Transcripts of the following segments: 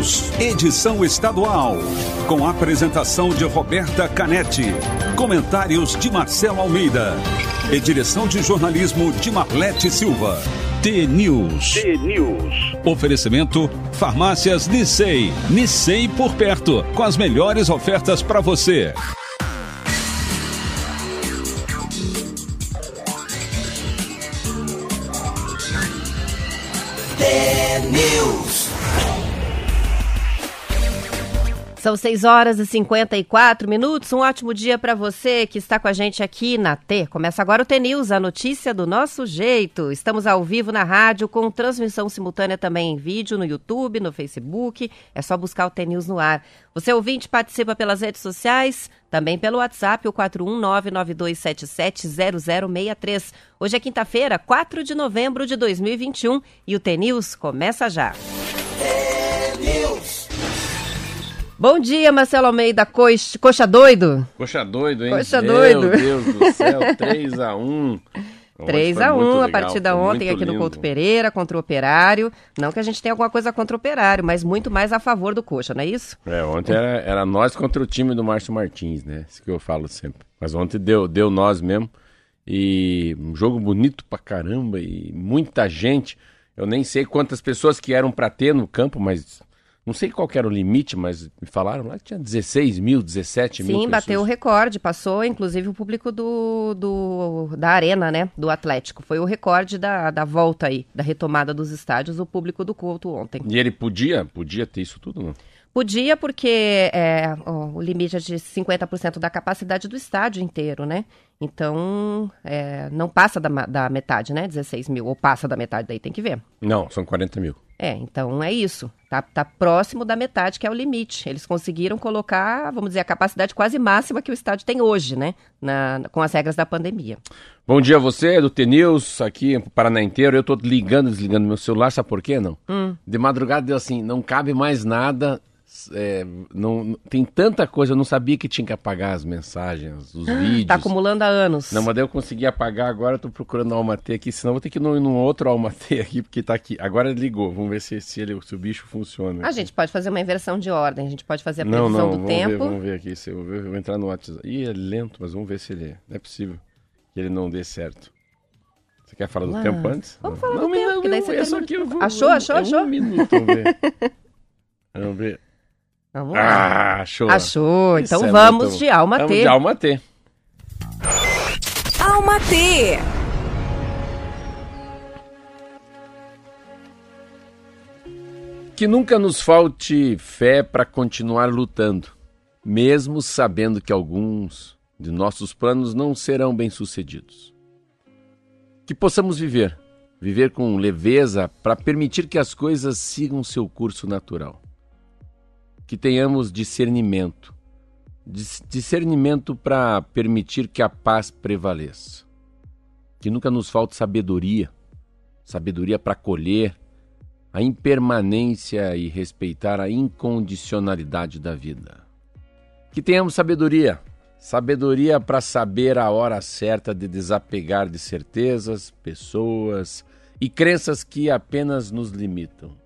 News, edição estadual. Com a apresentação de Roberta Canetti. Comentários de Marcelo Almeida. E direção de jornalismo de Marlete Silva. T-News. T-News. Oferecimento Farmácias Nissei. Nissei por perto. Com as melhores ofertas para você. T-News. São 6 horas e 54 minutos. Um ótimo dia para você que está com a gente aqui na T. Começa agora o T-News, a notícia do nosso jeito. Estamos ao vivo na rádio, com transmissão simultânea também em vídeo no YouTube, no Facebook. É só buscar o T-News no ar. Você ouvinte participa pelas redes sociais, também pelo WhatsApp, o 41992770063. Hoje é quinta-feira, 4 de novembro de 2021 e o T-News começa já. T-News. Bom dia, Marcelo Almeida, coxa, coxa doido. Coxa doido, hein? Coxa Meu doido. Deus do céu, 3x1. 3 a 1 a partida ontem aqui no Couto Pereira contra o Operário. Não que a gente tenha alguma coisa contra o Operário, mas muito mais a favor do Coxa, não é isso? É, ontem era, era nós contra o time do Márcio Martins, né? Isso que eu falo sempre. Mas ontem deu, deu nós mesmo. E um jogo bonito pra caramba e muita gente. Eu nem sei quantas pessoas que eram pra ter no campo, mas não sei qual era o limite, mas me falaram lá que tinha 16 mil, 17 mil Sim, bateu o recorde, passou inclusive o público do, do, da arena, né, do Atlético. Foi o recorde da, da volta aí, da retomada dos estádios, o público do Couto ontem. E ele podia, podia ter isso tudo, não? Podia, porque é, ó, o limite é de 50% da capacidade do estádio inteiro, né? Então, é, não passa da, da metade, né? 16 mil, ou passa da metade, daí tem que ver. Não, são 40 mil. É, então é isso. Tá, tá próximo da metade, que é o limite. Eles conseguiram colocar, vamos dizer, a capacidade quase máxima que o estádio tem hoje, né? Na, com as regras da pandemia. Bom dia a você, do T-News, aqui em Paraná inteiro. Eu tô ligando, desligando meu celular, sabe por quê, não? Hum. De madrugada deu assim, não cabe mais nada, é, não, tem tanta coisa, eu não sabia que tinha que apagar as mensagens, os vídeos. Tá acumulando há anos. Não, mas daí eu consegui apagar agora, eu tô procurando o Almatê aqui, senão eu vou ter que ir num, outro Almatê aqui, porque tá aqui. Agora ligou, vamos ver se, se, ele, se o bicho funciona. A gente pode fazer uma inversão de ordem, a gente pode fazer a não, previsão não, do vamos tempo. Ver, vamos ver aqui, se eu, eu vou entrar no WhatsApp. Ih, é lento, mas vamos ver se ele... Não é possível que ele não dê certo. Você quer falar do Ah, tempo antes? vamos Não. falar do não, tempo, não, que daí não, você é só termina- eu vou- Achou, achou, é achou? Um minuto, vamos ver. vamos ver. Vamos lá. Ah, achou. Achou, então é vamos de alma Vamos T. de alma T. Alma T. Que nunca nos falte fé para continuar lutando, mesmo sabendo que alguns de nossos planos não serão bem-sucedidos. Que possamos viver, viver com leveza para permitir que as coisas sigam seu curso natural. Que tenhamos discernimento, dis- discernimento para permitir que a paz prevaleça. Que nunca nos falte sabedoria, sabedoria para colher, a impermanência e respeitar a incondicionalidade da vida. Que tenhamos sabedoria, sabedoria para saber a hora certa de desapegar de certezas, pessoas e crenças que apenas nos limitam.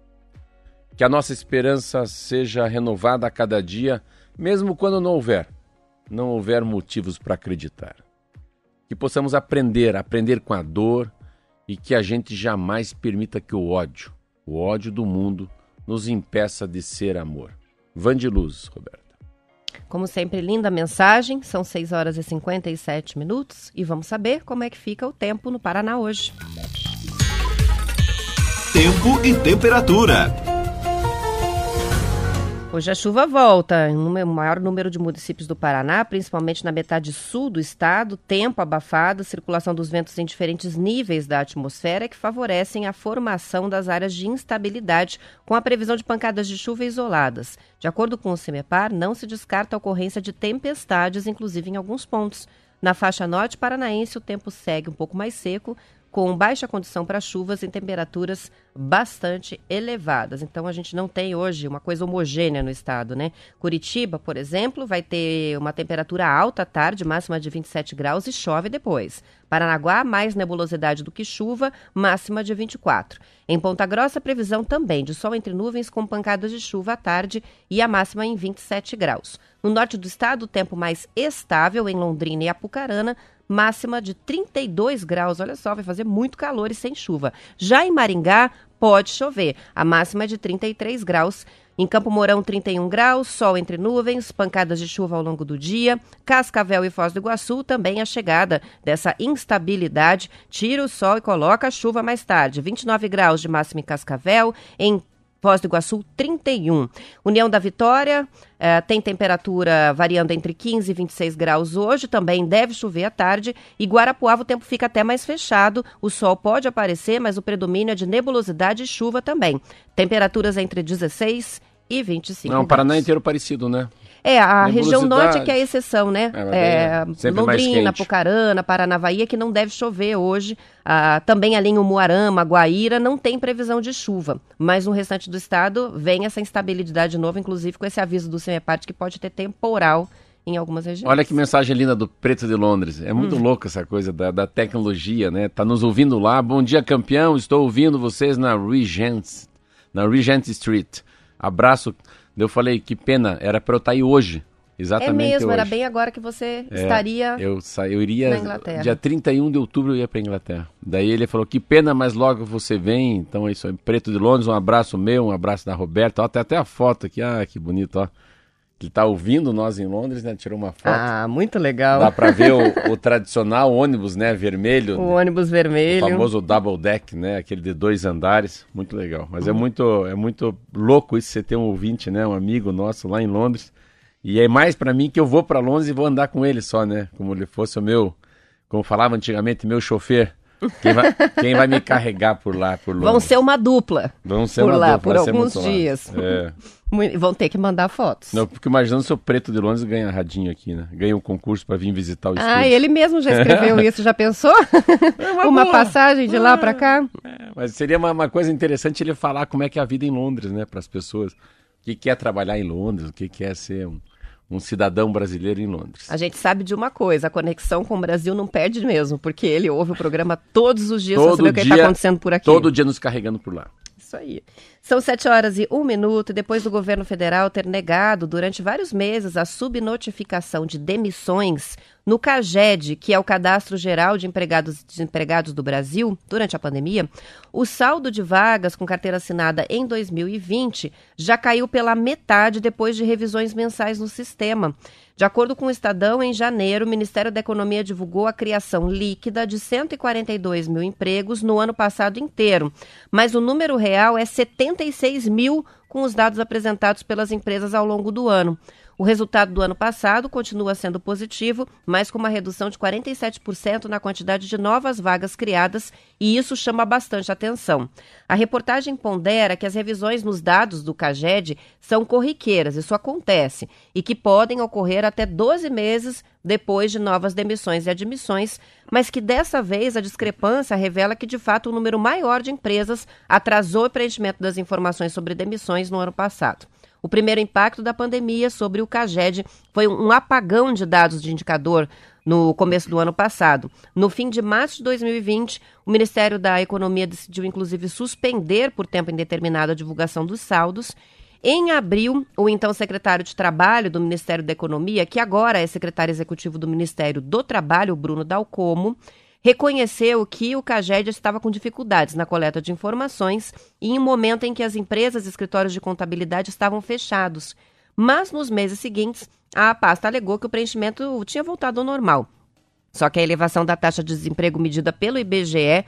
Que a nossa esperança seja renovada a cada dia, mesmo quando não houver, não houver motivos para acreditar. Que possamos aprender, aprender com a dor e que a gente jamais permita que o ódio, o ódio do mundo, nos impeça de ser amor. Van de luz, Roberta. Como sempre, linda mensagem. São 6 horas e 57 minutos e vamos saber como é que fica o tempo no Paraná hoje. Tempo e temperatura. Hoje a chuva volta em um maior número de municípios do Paraná, principalmente na metade sul do estado, tempo abafado, circulação dos ventos em diferentes níveis da atmosfera que favorecem a formação das áreas de instabilidade, com a previsão de pancadas de chuva isoladas. De acordo com o CIMEPAR, não se descarta a ocorrência de tempestades, inclusive em alguns pontos. Na faixa norte paranaense, o tempo segue um pouco mais seco, com baixa condição para chuvas em temperaturas bastante elevadas. Então a gente não tem hoje uma coisa homogênea no estado, né? Curitiba, por exemplo, vai ter uma temperatura alta à tarde, máxima de 27 graus e chove depois. Paranaguá, mais nebulosidade do que chuva, máxima de 24. Em Ponta Grossa, previsão também de sol entre nuvens com pancadas de chuva à tarde e a máxima em 27 graus. No norte do estado, tempo mais estável em Londrina e Apucarana, máxima de 32 graus. Olha só, vai fazer muito calor e sem chuva. Já em Maringá, pode chover. A máxima é de 33 graus. Em Campo Mourão, 31 graus, sol entre nuvens, pancadas de chuva ao longo do dia. Cascavel e Foz do Iguaçu, também a chegada dessa instabilidade. Tira o sol e coloca a chuva mais tarde. 29 graus de máxima em Cascavel. Em Foz do Iguaçu, 31. União da Vitória eh, tem temperatura variando entre 15 e 26 graus hoje, também deve chover à tarde. E Guarapuava o tempo fica até mais fechado, o sol pode aparecer, mas o predomínio é de nebulosidade e chuva também. Temperaturas entre 16 e 25 Não, o Paraná inteiro parecido, né? É, a região norte que é a exceção, né? É, é, Londrina, Pucarana, Paranavaí, é que não deve chover hoje. Ah, também ali em Umuarama, Guaíra, não tem previsão de chuva. Mas no restante do estado vem essa instabilidade de novo, inclusive com esse aviso do CEMEPART que pode ter temporal em algumas regiões. Olha que mensagem linda do Preto de Londres. É muito hum. louco essa coisa da, da, tecnologia, né? Tá nos ouvindo lá. Bom dia, campeão. Estou ouvindo vocês na Regent, na Regent Street. Abraço eu falei, que pena, era para eu estar tá aí hoje. Exatamente. É mesmo, hoje. era bem agora que você é, estaria. Eu, sa... eu iria. Na Inglaterra. Dia 31 de outubro eu ia para Inglaterra. Daí ele falou: que pena, mas logo você vem. Então é isso aí. Preto de Londres, um abraço meu, um abraço da Roberta. Ó, tem até a foto aqui. Ah, que bonito, ó. Ele está ouvindo nós em Londres, né? Tirou uma foto. Ah, muito legal. Dá para ver o, o, tradicional ônibus, né? Vermelho. O ônibus vermelho. O famoso double deck, né? Aquele de dois andares. Muito legal. Mas é uhum. é muito, é muito louco isso você ter um ouvinte, né? Um amigo nosso lá em Londres. E é mais para mim que eu vou para Londres e vou andar com ele só, né? Como ele fosse o meu, como falava antigamente, meu chofer. Quem vai, quem vai me carregar por lá, por Londres? Vão ser uma dupla. Vão ser por uma lá, dupla. por alguns dias. É. Vão ter que mandar fotos. Não, porque imaginando se o Preto de Londres ganha radinho aqui, né? Ganha um concurso para vir visitar o estúdio. Ah, ele mesmo já escreveu isso, já pensou? É uma, uma passagem de lá para cá? É, mas seria uma, uma, coisa interessante ele falar como é que é a vida em Londres, né? Para as pessoas. O que, que é trabalhar em Londres, o que, que é ser um, um cidadão brasileiro em Londres. A gente sabe de uma coisa, a conexão com o Brasil não perde mesmo, porque ele ouve o programa todos os dias para saber o que está acontecendo por aqui. Todo dia nos carregando por lá. Isso aí. São sete horas e um minuto, depois do governo federal ter negado durante vários meses a subnotificação de demissões no CAGED, que é o Cadastro Geral de Empregados e Desempregados do Brasil, durante a pandemia, o saldo de vagas com carteira assinada em 2020 já caiu pela metade depois de revisões mensais no sistema. De acordo com o Estadão, em janeiro, o Ministério da Economia divulgou a criação líquida de 142 mil empregos no ano passado inteiro, mas o número real é 76 mil com os dados apresentados pelas empresas ao longo do ano. O resultado do ano passado continua sendo positivo, mas com uma redução de 47% na quantidade de novas vagas criadas, e isso chama bastante atenção. A reportagem pondera que as revisões nos dados do CAGED são corriqueiras, isso acontece, e que podem ocorrer até 12 meses depois de novas demissões e admissões, mas que dessa vez a discrepância revela que, de fato, o um número maior de empresas atrasou o preenchimento das informações sobre demissões no ano passado. O primeiro impacto da pandemia sobre o CAGED foi um apagão de dados de indicador no começo do ano passado. No fim de março de 2020, o Ministério da Economia decidiu, inclusive, suspender por tempo indeterminado a divulgação dos saldos. Em abril, o então secretário de Trabalho do Ministério da Economia, que agora é secretário executivo do Ministério do Trabalho, Bruno Dalcomo, reconheceu que o CAGED estava com dificuldades na coleta de informações e em um momento em que as empresas e escritórios de contabilidade estavam fechados. Mas nos meses seguintes, a pasta alegou que o preenchimento tinha voltado ao normal. Só que a elevação da taxa de desemprego medida pelo IBGE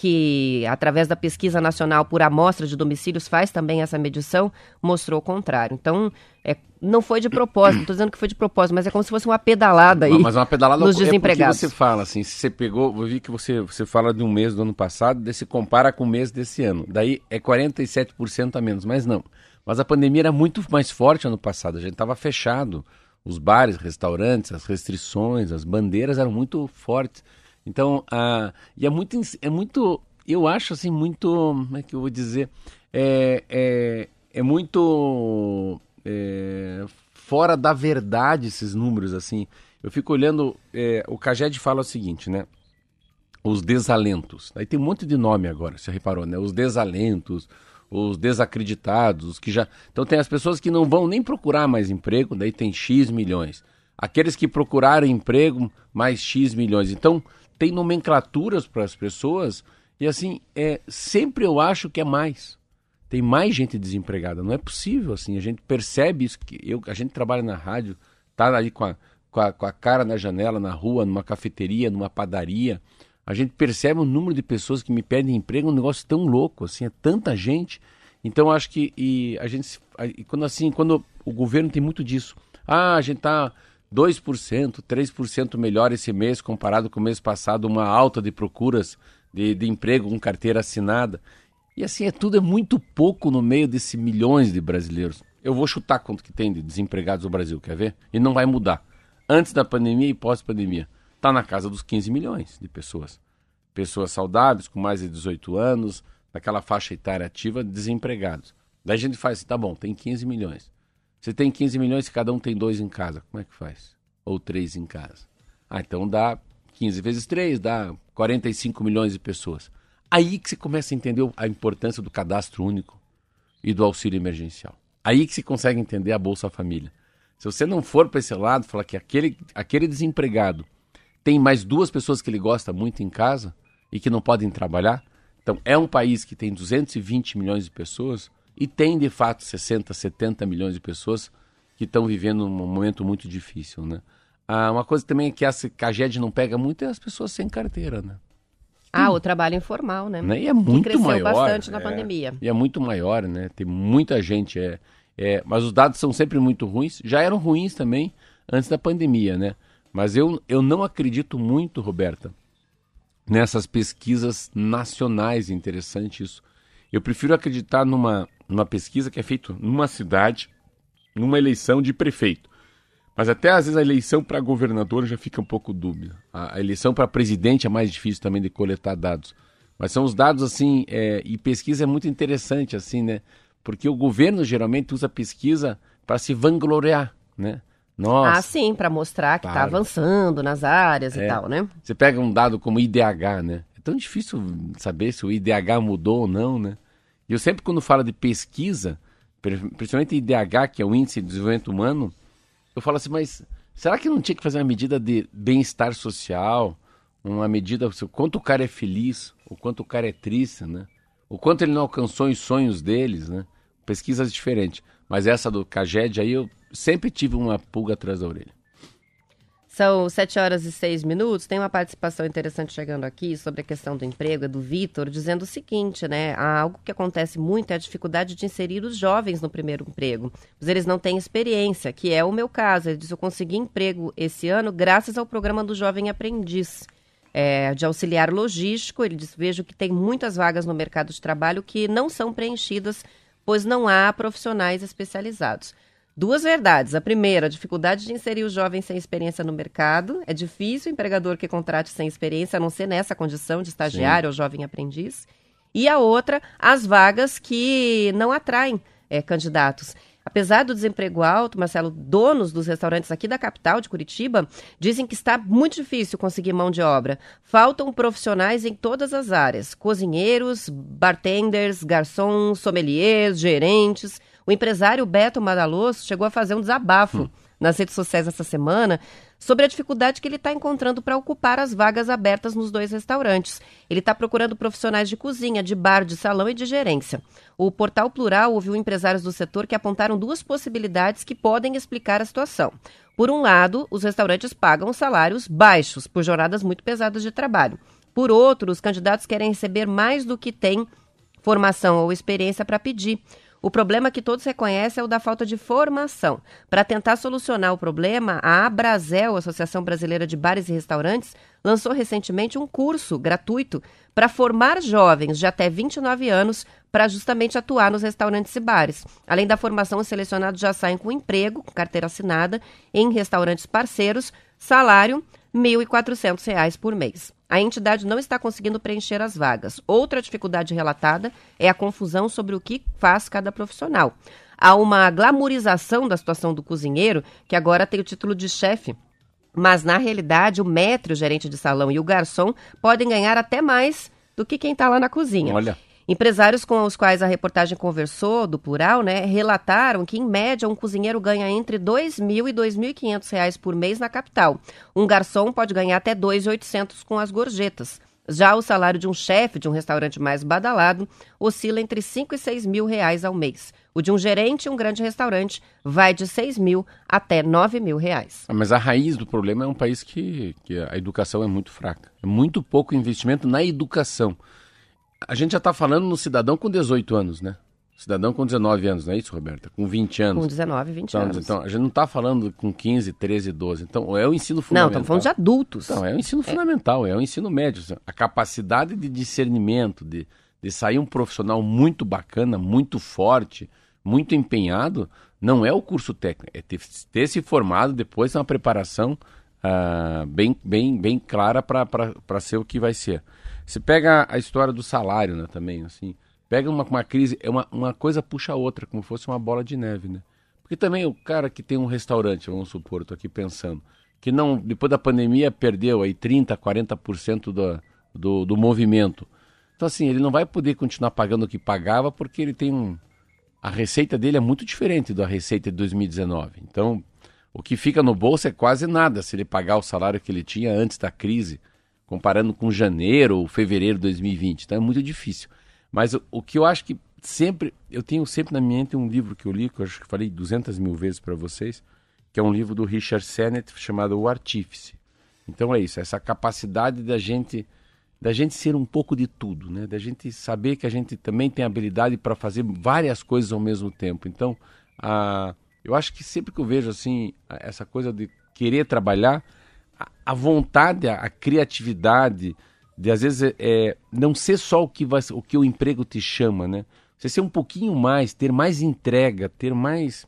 que, através da pesquisa nacional por amostra de domicílios, faz também essa medição, mostrou o contrário. Então, é, não foi de propósito, estou dizendo que foi de propósito, mas é como se fosse uma pedalada aí. Mas uma pedalada nos é desempregados. você fala assim, se você pegou, eu vi que você, você fala de um mês do ano passado, daí se compara com o mês desse ano. Daí é 47% a menos, mas não. Mas a pandemia era muito mais forte ano passado, a gente estava fechado. Os bares, restaurantes, as restrições, as bandeiras eram muito fortes. Então, ah, e é muito, é muito, eu acho assim, muito, como é que eu vou dizer, é, é, é muito é, fora da verdade esses números, assim. Eu fico olhando, é, o Caged fala o seguinte, né? Os desalentos. Aí tem um monte de nome agora, você reparou, né? Os desalentos, os desacreditados, os que já. Então tem as pessoas que não vão nem procurar mais emprego, daí tem X milhões. Aqueles que procuraram emprego, mais X milhões. Então tem nomenclaturas para as pessoas e assim, é, sempre eu acho que é mais. Tem mais gente desempregada. Não é possível assim. A gente percebe isso. Que eu, a gente trabalha na rádio, tá ali com a, com a, com a cara na janela, na rua, numa cafeteria, numa padaria a gente percebe o número de pessoas que me pedem emprego, um negócio tão louco, assim, é tanta gente. Então acho que e a gente e quando assim, quando o governo tem muito disso. Ah, a gente tá 2%, 3% melhor esse mês comparado com o mês passado, uma alta de procuras de, de emprego com carteira assinada. E assim, é tudo é muito pouco no meio desses milhões de brasileiros. Eu vou chutar quanto que tem de desempregados no Brasil, quer ver? E não vai mudar. Antes da pandemia e pós-pandemia está na casa dos 15 milhões de pessoas. Pessoas saudáveis, com mais de 18 anos, naquela faixa etária ativa, desempregados. Daí a gente faz assim, tá bom, tem 15 milhões. Você tem 15 milhões e cada um tem dois em casa. Como é que faz? Ou três em casa. Ah, então dá 15 vezes 3, dá 45 milhões de pessoas. Aí que você começa a entender a importância do cadastro único e do auxílio emergencial. Aí que você consegue entender a Bolsa Família. Se você não for para esse lado, falar que aquele, aquele desempregado tem mais duas pessoas que ele gosta muito em casa e que não podem trabalhar. Então, é um país que tem 220 milhões de pessoas e tem, de fato, 60, 70 milhões de pessoas que estão vivendo um momento muito difícil, né? Ah, uma coisa também que a Caged não pega muito é as pessoas sem carteira, né? Ah, o trabalho informal, né? né? E é muito que cresceu maior. bastante na é, pandemia. E é muito maior, né? Tem muita gente, é, é, mas os dados são sempre muito ruins. Já eram ruins também antes da pandemia, né? Mas eu, eu não acredito muito, Roberta, nessas pesquisas nacionais. Interessante isso. Eu prefiro acreditar numa, numa pesquisa que é feita numa cidade, numa eleição de prefeito. Mas até às vezes a eleição para governador já fica um pouco dúbia. A, eleição para presidente é mais difícil também de coletar dados. Mas são os dados assim, é, e pesquisa é muito interessante assim, né? Porque o governo geralmente usa pesquisa para se vangloriar, né? Nossa. Ah, sim, para mostrar que está avançando nas áreas é. e tal, né? Você pega um dado como IDH, né? É tão difícil saber se o IDH mudou ou não, né? E eu sempre quando falo de pesquisa, principalmente IDH, que é o Índice de Desenvolvimento Humano, eu falo assim, mas será que não tinha que fazer uma medida de bem-estar social? Uma medida, o quanto o cara é feliz, o quanto o cara é triste, né? O quanto ele não alcançou os sonhos deles, né? Pesquisas diferentes. Mas essa do Caged aí eu sempre tive uma pulga atrás da orelha. São sete horas e seis minutos. Tem uma participação interessante chegando aqui sobre a questão do emprego, é do Vitor, dizendo o seguinte, né? Algo que acontece muito é a dificuldade de inserir os jovens no primeiro emprego. Pois eles não têm experiência, que é o meu caso. Ele diz: Eu consegui emprego esse ano graças ao programa do Jovem Aprendiz. É, de auxiliar logístico, ele diz: vejo que tem muitas vagas no mercado de trabalho que não são preenchidas, pois não há profissionais especializados. Duas verdades. A primeira, a dificuldade de inserir o jovem sem experiência no mercado. É difícil o empregador que contrate sem experiência, a não ser nessa condição de estagiário Sim. ou jovem aprendiz. E a outra, as vagas que não atraem é, candidatos. Apesar do desemprego alto, Marcelo, donos dos restaurantes aqui da capital de Curitiba dizem que está muito difícil conseguir mão de obra. Faltam profissionais em todas as áreas: cozinheiros, bartenders, garçons, sommeliers, gerentes. O empresário Beto Madaloso chegou a fazer um desabafo hum. nas redes sociais essa semana sobre a dificuldade que ele está encontrando para ocupar as vagas abertas nos dois restaurantes. Ele está procurando profissionais de cozinha, de bar, de salão e de gerência. O portal Plural ouviu empresários do setor que apontaram duas possibilidades que podem explicar a situação. Por um lado, os restaurantes pagam salários baixos por jornadas muito pesadas de trabalho. Por outro, os candidatos querem receber mais do que têm formação ou experiência para pedir. O problema que todos reconhecem é o da falta de formação. Para tentar solucionar o problema, a Abrazel, Associação Brasileira de Bares e Restaurantes, lançou recentemente um curso gratuito para formar jovens de até 29 anos para justamente atuar nos restaurantes e bares. Além da formação, os selecionados já saem com emprego, com carteira assinada, em restaurantes parceiros, salário R$ 1.400 por mês. A entidade não está conseguindo preencher as vagas. Outra dificuldade relatada é a confusão sobre o que faz cada profissional. Há uma glamorização da situação do cozinheiro, que agora tem o título de chefe. Mas, na realidade, o maître, o gerente de salão e o garçom podem ganhar até mais do que quem está lá na cozinha. Olha. Empresários com os quais a reportagem conversou, do plural, né, relataram que, em média, um cozinheiro ganha entre R$ 2.000 e 2.500 reais por mês na capital. Um garçom pode ganhar até R$ 2.800 com as gorjetas. Já o salário de um chefe de um restaurante mais badalado oscila entre 5 e 6 mil reais ao mês. O de um gerente em um grande restaurante vai de 6 mil até 9 mil reais. Ah, mas a raiz do problema é um país que, que a educação é muito fraca. É muito pouco investimento na educação. A gente já está falando no cidadão com 18 anos, né? Cidadão com 19 anos, não é isso, Roberta? Com 20 anos. Com 19, 20 então, anos. Então, a gente não está falando com 15, 13, 12. Então, é o ensino Não, fundamental. estamos falando de adultos. Não, é o ensino fundamental, é o ensino médio. A capacidade de discernimento, de, de sair um profissional muito bacana, muito forte, muito empenhado, não é o curso técnico. É ter, ter se formado depois uma preparação ah, bem, bem, bem clara para ser o que vai ser. Você pega a história do salário né, também, assim. Pega uma, uma crise, é uma, uma coisa puxa a outra, como fosse uma bola de neve, né? Porque também o cara que tem um restaurante, vamos supor, estou aqui pensando, que não, depois da pandemia perdeu aí 30%, 40% do, do, do movimento. Então, assim, ele não vai poder continuar pagando o que pagava porque ele tem um. A receita dele é muito diferente da receita de 2019. Então, o que fica no bolso é quase nada se ele pagar o salário que ele tinha antes da crise, comparando com janeiro ou fevereiro de 2020. Então, é muito difícil. Mas o, o que eu acho que sempre. Eu tenho sempre na minha mente um livro que eu li, que eu acho que falei 200 mil vezes para vocês, que é um livro do Richard Sennett chamado O Artífice. Então é isso, essa capacidade da gente da gente ser um pouco de tudo, né? Da gente saber que a gente também tem habilidade para fazer várias coisas ao mesmo tempo. Então, a, eu acho que sempre que eu vejo assim essa coisa de querer trabalhar, a, vontade, a, criatividade, de às vezes é, não ser só o que, vai, o que o emprego te chama, né? Você ser um pouquinho mais, ter mais entrega, ter mais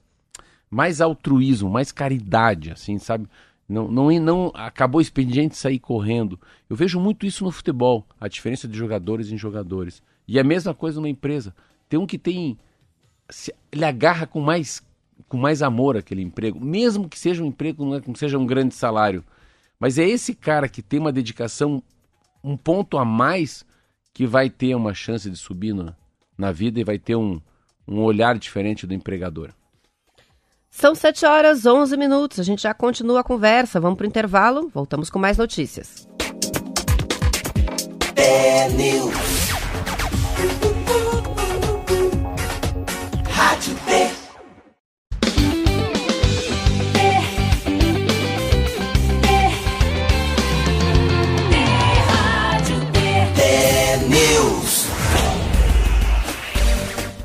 mais altruísmo, mais caridade, assim, sabe? Não, não, não acabou o expediente sair correndo. Eu vejo muito isso no futebol, a diferença de jogadores em jogadores. E a mesma coisa numa empresa. Tem um que tem ele agarra com mais com mais amor aquele emprego, mesmo que seja um emprego, não, é, não seja um grande salário. Mas é esse cara que tem uma dedicação um ponto a mais que vai ter uma chance de subir na, na vida e vai ter um, um olhar diferente do empregador. São 7 horas 11 minutos. A gente já continua a conversa. Vamos para o intervalo. Voltamos com mais notícias. Rádio T.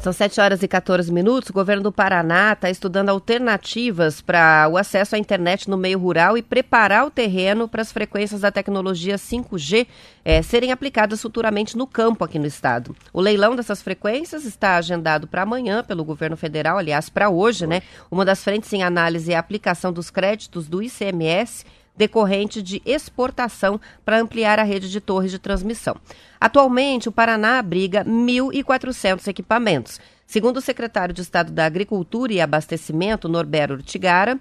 São 7 horas e 14 minutos. O governo do Paraná está estudando alternativas para o acesso à internet no meio rural e preparar o terreno para as frequências da tecnologia 5G eh, serem aplicadas futuramente no campo aqui no estado. O leilão dessas frequências está agendado para amanhã pelo governo federal, aliás, para hoje, né? Uma das frentes em análise é a aplicação dos créditos do ICMS decorrente de exportação para ampliar a rede de torres de transmissão. Atualmente, o Paraná abriga 1.400 equipamentos. Segundo o secretário de Estado da Agricultura e Abastecimento, Norberto Urtigara,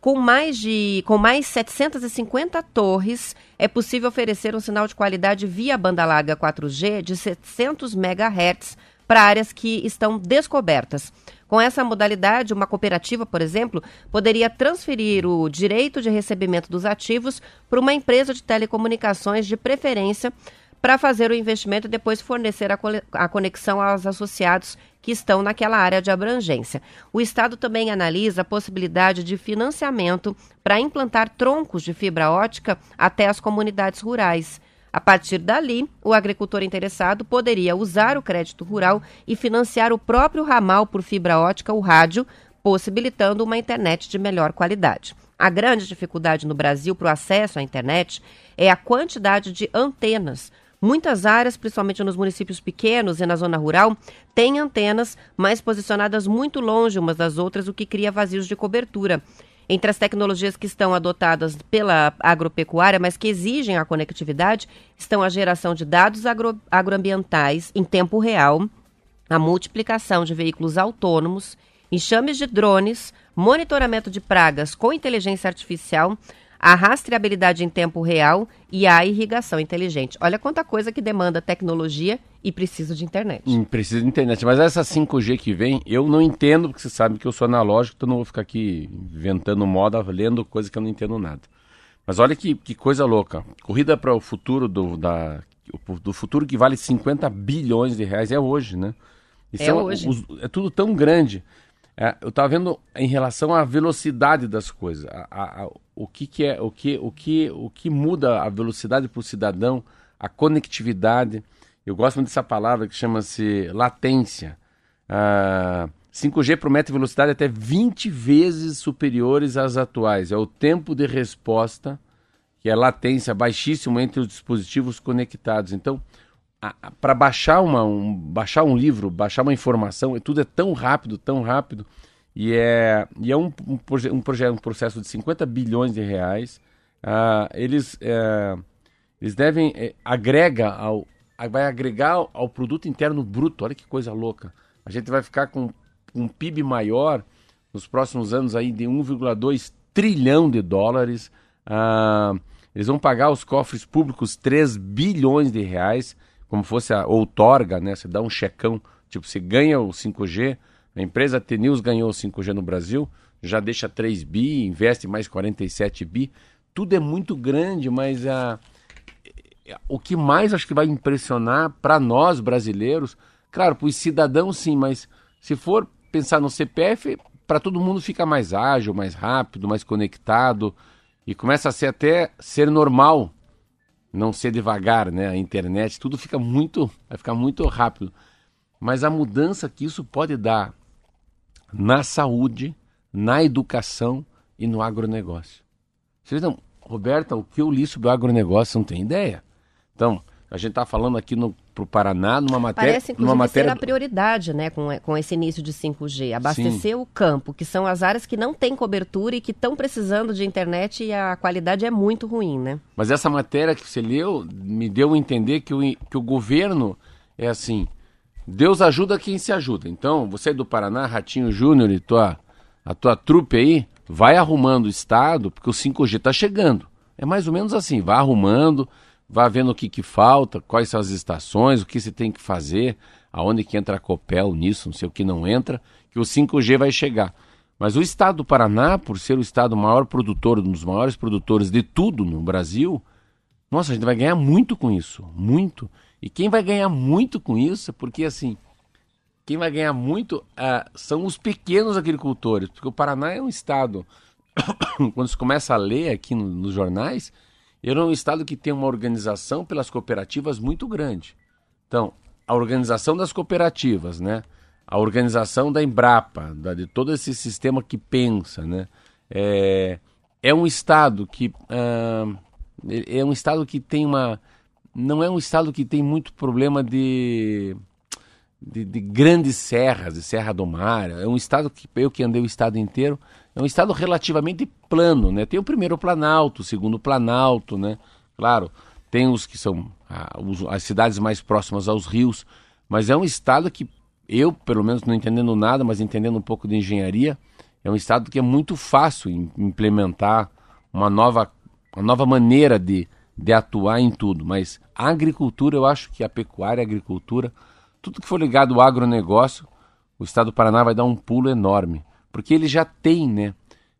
com mais, de, com mais 750 torres, é possível oferecer um sinal de qualidade via banda larga 4G de 700 MHz para áreas que estão descobertas. Com essa modalidade, uma cooperativa, por exemplo, poderia transferir o direito de recebimento dos ativos para uma empresa de telecomunicações de preferência para fazer o investimento e depois fornecer a conexão aos associados que estão naquela área de abrangência. O Estado também analisa a possibilidade de financiamento para implantar troncos de fibra ótica até as comunidades rurais. A partir dali, o agricultor interessado poderia usar o crédito rural e financiar o próprio ramal por fibra ótica ou rádio, possibilitando uma internet de melhor qualidade. A grande dificuldade no Brasil para o acesso à internet é a quantidade de antenas. Muitas áreas, principalmente nos municípios pequenos e na zona rural, têm antenas, mas posicionadas muito longe umas das outras, o que cria vazios de cobertura. Entre as tecnologias que estão adotadas pela agropecuária, mas que exigem a conectividade, estão a geração de dados agro, agroambientais em tempo real, a multiplicação de veículos autônomos, enxames de drones, monitoramento de pragas com inteligência artificial, a rastreabilidade em tempo real e a irrigação inteligente. Olha quanta coisa que demanda tecnologia e precisa de internet. Hum, precisa de internet. Mas essa 5G que vem, eu não entendo, porque você sabe que eu sou analógico, então não vou ficar aqui inventando moda, lendo coisa que eu não entendo nada. Mas olha que, que coisa louca. Corrida para o futuro do, da, do futuro que vale 50 bilhões de reais é hoje, né? Isso é, é hoje. é tudo tão grande. É, eu estava vendo em relação à velocidade das coisas, a, a, a, o que, que é, o que, o que, o que muda a velocidade para o cidadão, a conectividade. Eu gosto muito dessa palavra que chama-se latência. Ah, 5G promete velocidade até 20 vezes superiores às atuais. É o tempo de resposta, que é latência baixíssimo entre os dispositivos conectados. Então, para baixar, uma, um, baixar um livro, baixar uma informação, tudo é tão rápido, tão rápido. E é, e é um, um, proje um, projeto, um processo de 50 bilhões de reais. Uh, eles, uh, eles devem, uh, agrega ao, vai agregar ao, ao, produto interno bruto. Olha que coisa louca. A gente vai ficar com um PIB maior nos próximos anos aí de 1,2 trilhão de dólares. Uh, eles vão pagar aos cofres públicos 3 bilhões de reais como fosse a outorga, né? Você dá um checão, tipo, você ganha o 5G, a empresa T-News ganhou o 5G no Brasil, já deixa 3 bi, investe mais 47 bi. Tudo é muito grande, mas a, o que mais acho que vai impressionar para nós brasileiros, claro, para os cidadãos sim, mas se for pensar no CPF, para todo mundo fica mais ágil, mais rápido, mais conectado e começa a ser até ser normal não ser devagar, né? A internet, tudo fica muito, vai ficar muito rápido. Mas a mudança que isso pode dar na saúde, na educação e no agronegócio. Vocês não, Roberta, o que eu li sobre o agronegócio não tem ideia. Então, a gente está falando aqui no para o Paraná numa matéria. Parece, numa matéria... ser a prioridade, né, com, com esse início de 5G. Abastecer Sim. o campo, que são as áreas que não têm cobertura e que estão precisando de internet e a qualidade é muito ruim, né? Mas essa matéria que você leu me deu a entender que o, que o governo é assim. Deus ajuda quem se ajuda. Então, você é do Paraná, Ratinho Júnior e tua, a tua trupe aí, vai arrumando o estado, porque o 5G está chegando. É mais ou menos assim, vai arrumando, vá vendo o que, que falta, quais são as estações, o que se tem que fazer, aonde que entra a Copel nisso, não sei o que não entra, que o 5G vai chegar. Mas o estado do Paraná, por ser o estado maior produtor, um dos maiores produtores de tudo no Brasil, nossa, a gente vai ganhar muito com isso, muito. E quem vai ganhar muito com isso, porque assim, quem vai ganhar muito uh, são os pequenos agricultores, porque o Paraná é um estado, quando se começa a ler aqui no, nos jornais, era um estado que tem uma organização pelas cooperativas muito grande. Então, a organização das cooperativas, né? A organização da Embrapa, da, de todo esse sistema que pensa, né? É, é um estado que uh, é um estado que tem uma não é um estado que tem muito problema de de, de, grandes serras, de Serra do Mar. É um estado que eu que andei o estado inteiro, é um estado relativamente plano, né? Tem o primeiro planalto, o segundo planalto, né? Claro, tem os que são os, as cidades mais próximas aos rios, mas é um estado que eu, pelo menos não entendendo nada, mas entendendo um pouco de engenharia, é um estado que é muito fácil implementar uma nova, uma nova maneira de, de atuar em tudo. Mas a agricultura, eu acho que a pecuária, a agricultura, tudo que for ligado ao agronegócio, o estado do Paraná vai dar um pulo enorme. Porque ele já tem, né?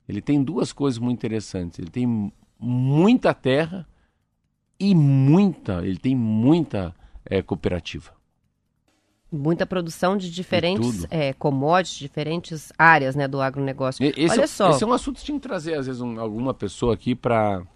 Ele tem duas coisas muito interessantes. Ele tem muita terra e muita, ele tem muita é, cooperativa. Muita produção de diferentes é, commodities, diferentes áreas né, do agronegócio. Esse, Olha só. Esse é um assunto que tinha que trazer, às vezes, um, alguma pessoa aqui para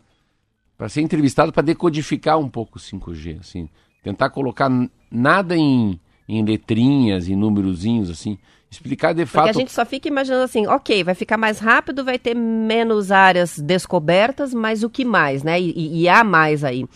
ser entrevistado para decodificar um pouco o 5G. Assim, tentar colocar nada em, em letrinhas, em númerozinhos, assim. Explicar de fato. Porque a gente só fica imaginando assim, ok, vai ficar mais rápido, vai ter menos áreas descobertas, mas o que mais, né? E, e há mais aí.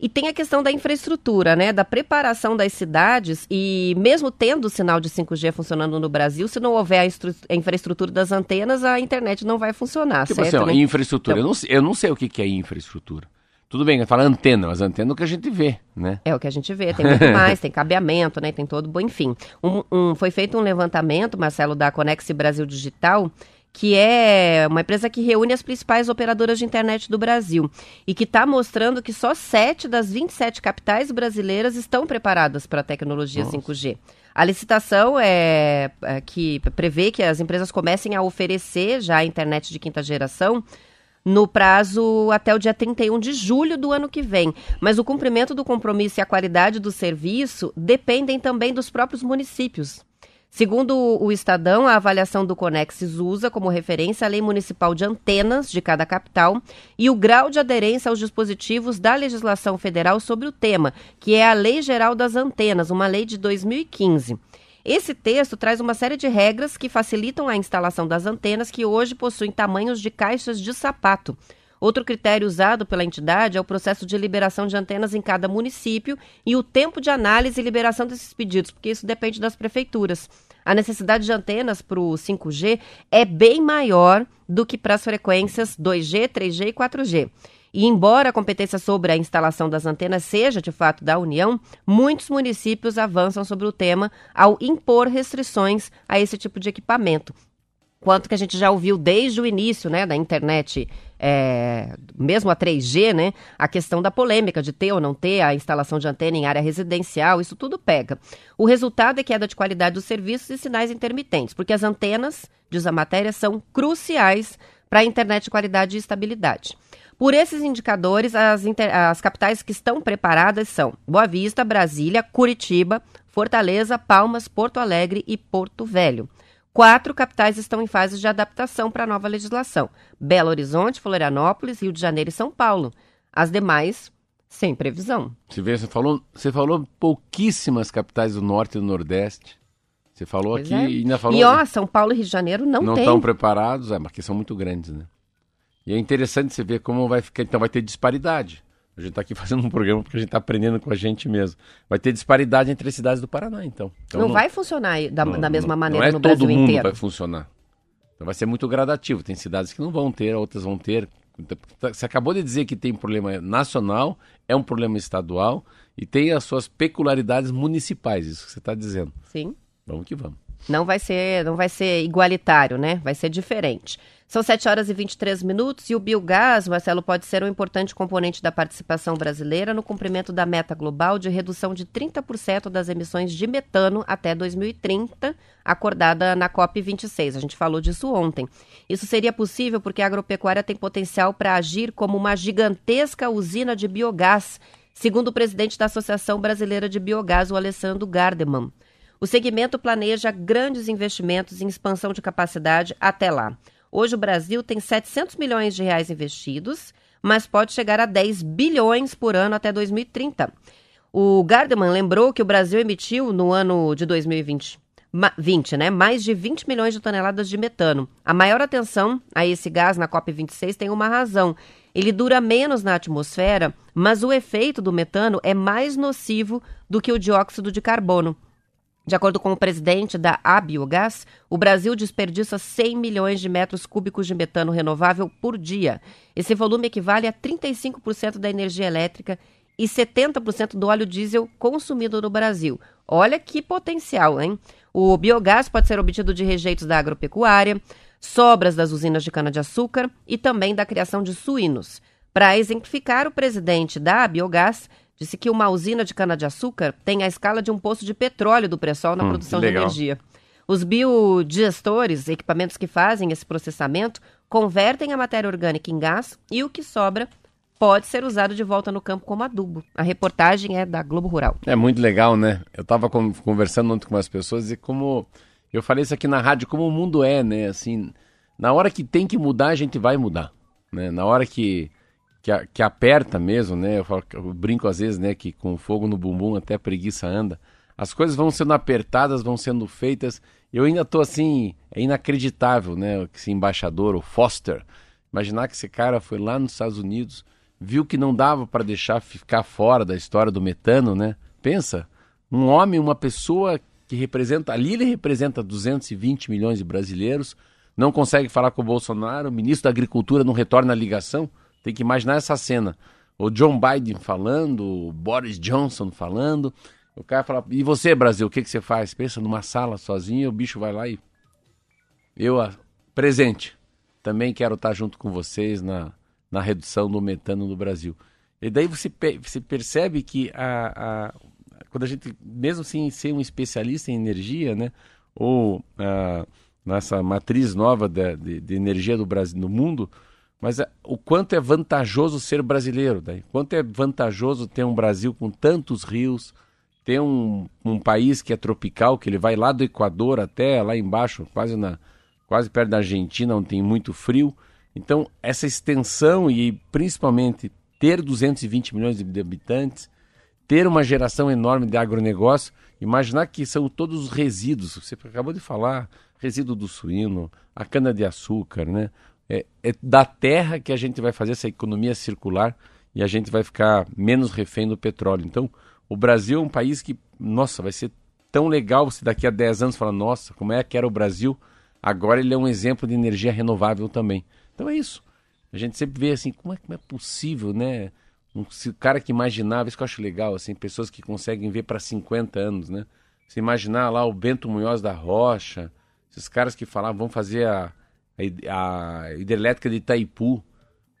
E tem a questão da infraestrutura, né? Da preparação das cidades e mesmo tendo o sinal de 5G funcionando no Brasil, se não houver a, a infraestrutura das antenas, a internet não vai funcionar, tipo certo? Assim, ó, né? infraestrutura. Então, eu, não, eu não sei o que, que é infraestrutura. Tudo bem, fala antena, mas antena é o que a gente vê, né? É o que a gente vê, tem muito mais, tem cabeamento, né? Tem todo, bom, enfim. Um, um, foi feito um levantamento, Marcelo, da Conex Brasil Digital, que é uma empresa que reúne as principais operadoras de internet do Brasil e que está mostrando que só 7 das 27 capitais brasileiras estão preparadas para a tecnologia Nossa. 5G. A licitação é, é, que prevê que as empresas comecem a oferecer já a internet de quinta geração no prazo até o dia 31 de julho do ano que vem. Mas o cumprimento do compromisso e a qualidade do serviço dependem também dos próprios municípios. Segundo o Estadão, a avaliação do Conexis usa como referência a lei municipal de antenas de cada capital e o grau de aderência aos dispositivos da legislação federal sobre o tema, que é a Lei Geral das Antenas, uma lei de 2015. Esse texto traz uma série de regras que facilitam a instalação das antenas que hoje possuem tamanhos de caixas de sapato. Outro critério usado pela entidade é o processo de liberação de antenas em cada município e o tempo de análise e liberação desses pedidos, porque isso depende das prefeituras. A necessidade de antenas para o 5G é bem maior do que para as frequências 2G, 3G e 4G. E embora a competência sobre a instalação das antenas seja de fato da União, muitos municípios avançam sobre o tema ao impor restrições a esse tipo de equipamento. Quanto que a gente já ouviu desde o início né, da internet, é, mesmo a 3G, né, a questão da polêmica de ter ou não ter a instalação de antena em área residencial, isso tudo pega. O resultado é queda de qualidade dos serviços e sinais intermitentes, porque as antenas, diz a matéria, são cruciais para a internet de qualidade e estabilidade. Por esses indicadores, as, inter... as capitais que estão preparadas são Boa Vista, Brasília, Curitiba, Fortaleza, Palmas, Porto Alegre e Porto Velho. Quatro capitais estão em fase de adaptação para a nova legislação: Belo Horizonte, Florianópolis, Rio de Janeiro e São Paulo. As demais, sem previsão. Você, vê, você, falou, você falou pouquíssimas capitais do Norte e do Nordeste. Você falou pois aqui é. e ainda falou. E ó, São Paulo e Rio de Janeiro não, não tem. Não estão preparados, é, porque são muito grandes, né? E é interessante você ver como vai ficar. Então vai ter disparidade. A gente está aqui fazendo um programa porque a gente está aprendendo com a gente mesmo. Vai ter disparidade entre as cidades do Paraná, então. então não, não, vai funcionar da, não, da mesma não, maneira é no todo Brasil mundo inteiro. vai funcionar. Então vai ser muito gradativo. Tem cidades que não vão ter, outras vão ter. Você acabou de dizer que tem problema nacional, é um problema estadual e tem as suas peculiaridades municipais, isso que você está dizendo. Sim. Vamos que vamos. Não vai ser, não vai ser igualitário, né? Vai ser diferente. São 7 horas e 23 minutos e o biogás, Marcelo, pode ser um importante componente da participação brasileira no cumprimento da meta global de redução de 30% das emissões de metano até 2030, acordada na COP26. A gente falou disso ontem. Isso seria possível porque a agropecuária tem potencial para agir como uma gigantesca usina de biogás, segundo o presidente da Associação Brasileira de Biogás, o Alessandro Gardeman. O segmento planeja grandes investimentos em expansão de capacidade até lá. Hoje o Brasil tem 700 milhões de reais investidos, mas pode chegar a 10 bilhões por ano até 2030. O Gardeman lembrou que o Brasil emitiu no ano de 2020 20, né? Mais de 20 milhões de toneladas de metano. A maior atenção a esse gás na COP26 tem uma razão. Ele dura menos na atmosfera, mas o efeito do metano é mais nocivo do que o dióxido de carbono. De acordo com o presidente da Abiogás, o Brasil desperdiça 100 milhões de metros cúbicos de metano renovável por dia. Esse volume equivale a 35% da energia elétrica e 70% do óleo diesel consumido no Brasil. Olha que potencial, hein? O biogás pode ser obtido de rejeitos da agropecuária, sobras das usinas de cana-de-açúcar e também da criação de suínos. Para exemplificar, o presidente da Biogás disse que uma usina de cana-de-açúcar tem a escala de um poço de petróleo do pré-sal na hum, produção de energia. Os biodigestores, equipamentos que fazem esse processamento, convertem a matéria orgânica em gás e o que sobra pode ser usado de volta no campo como adubo. A reportagem é da Globo Rural. É muito legal, né? Eu estava conversando ontem com as pessoas e como eu falei isso aqui na rádio, como o mundo é, né? Assim, na hora que tem que mudar, a gente vai mudar, né? Na hora que que, que aperta mesmo, né? Eu, falo, eu, brinco às vezes, né? Que com fogo no bumbum até a preguiça anda. as coisas vão sendo apertadas, vão sendo feitas. Eu ainda estou assim, é inacreditável, né? Esse embaixador, o Foster, imaginar que esse cara foi lá nos Estados Unidos, viu que não dava para deixar ficar fora da história do metano, né? Pensa, um homem, uma pessoa que representa, ali ele representa 220 milhões de brasileiros, não consegue falar com o Bolsonaro, o ministro da Agricultura não retorna a ligação. Tem que imaginar essa cena. O John Biden falando, o Boris Johnson falando. O cara fala, e você, Brasil, o que, que você faz? Pensa numa sala sozinho, o bicho vai lá e. Eu, presente, também quero estar junto com vocês na, na redução do metano no Brasil. E daí você, você percebe que a, a, quando a gente, mesmo sem ser um especialista em energia, né, ou a, nessa matriz nova de, de, de, energia do Brasil no mundo, mas a, o quanto é vantajoso ser brasileiro, daí, quanto é vantajoso ter um Brasil com tantos rios, ter um, um país que é tropical, que ele vai lá do Equador até lá embaixo, quase na quase perto da Argentina, onde tem muito frio. Então, essa extensão e principalmente ter 220 milhões de habitantes, ter uma geração enorme de agronegócio, imaginar que são todos os resíduos, você acabou de falar, resíduo do suíno, a cana-de-açúcar, né? É, é, da terra que a gente vai fazer essa economia circular e a gente vai ficar menos refém do petróleo. Então, o Brasil é um país que, nossa, vai ser tão legal se daqui a 10 anos falar, nossa, como é que era o Brasil? Agora ele é um exemplo de energia renovável também. Então é isso. A gente sempre vê assim, como é, como é possível, né? Um, cara que imaginava, isso que eu acho legal, assim, pessoas que conseguem ver para 50 anos, né? Se imaginar lá o Bento Munhoz da Rocha, esses caras que falavam, vão fazer a, a, hidrelétrica de Itaipu.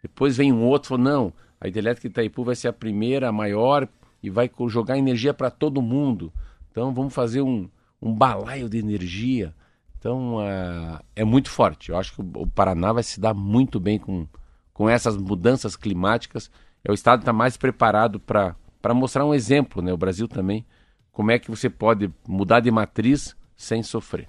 Depois vem um outro, falou, não, a hidrelétrica de Itaipu vai ser a primeira, a maior, e vai jogar energia para todo mundo. Então vamos fazer um, um balaio de energia. Então uh, é muito forte. Eu acho que o Paraná vai se dar muito bem com, com essas mudanças climáticas. É o estado está mais preparado para mostrar um exemplo, né? O Brasil também, como é que você pode mudar de matriz sem sofrer.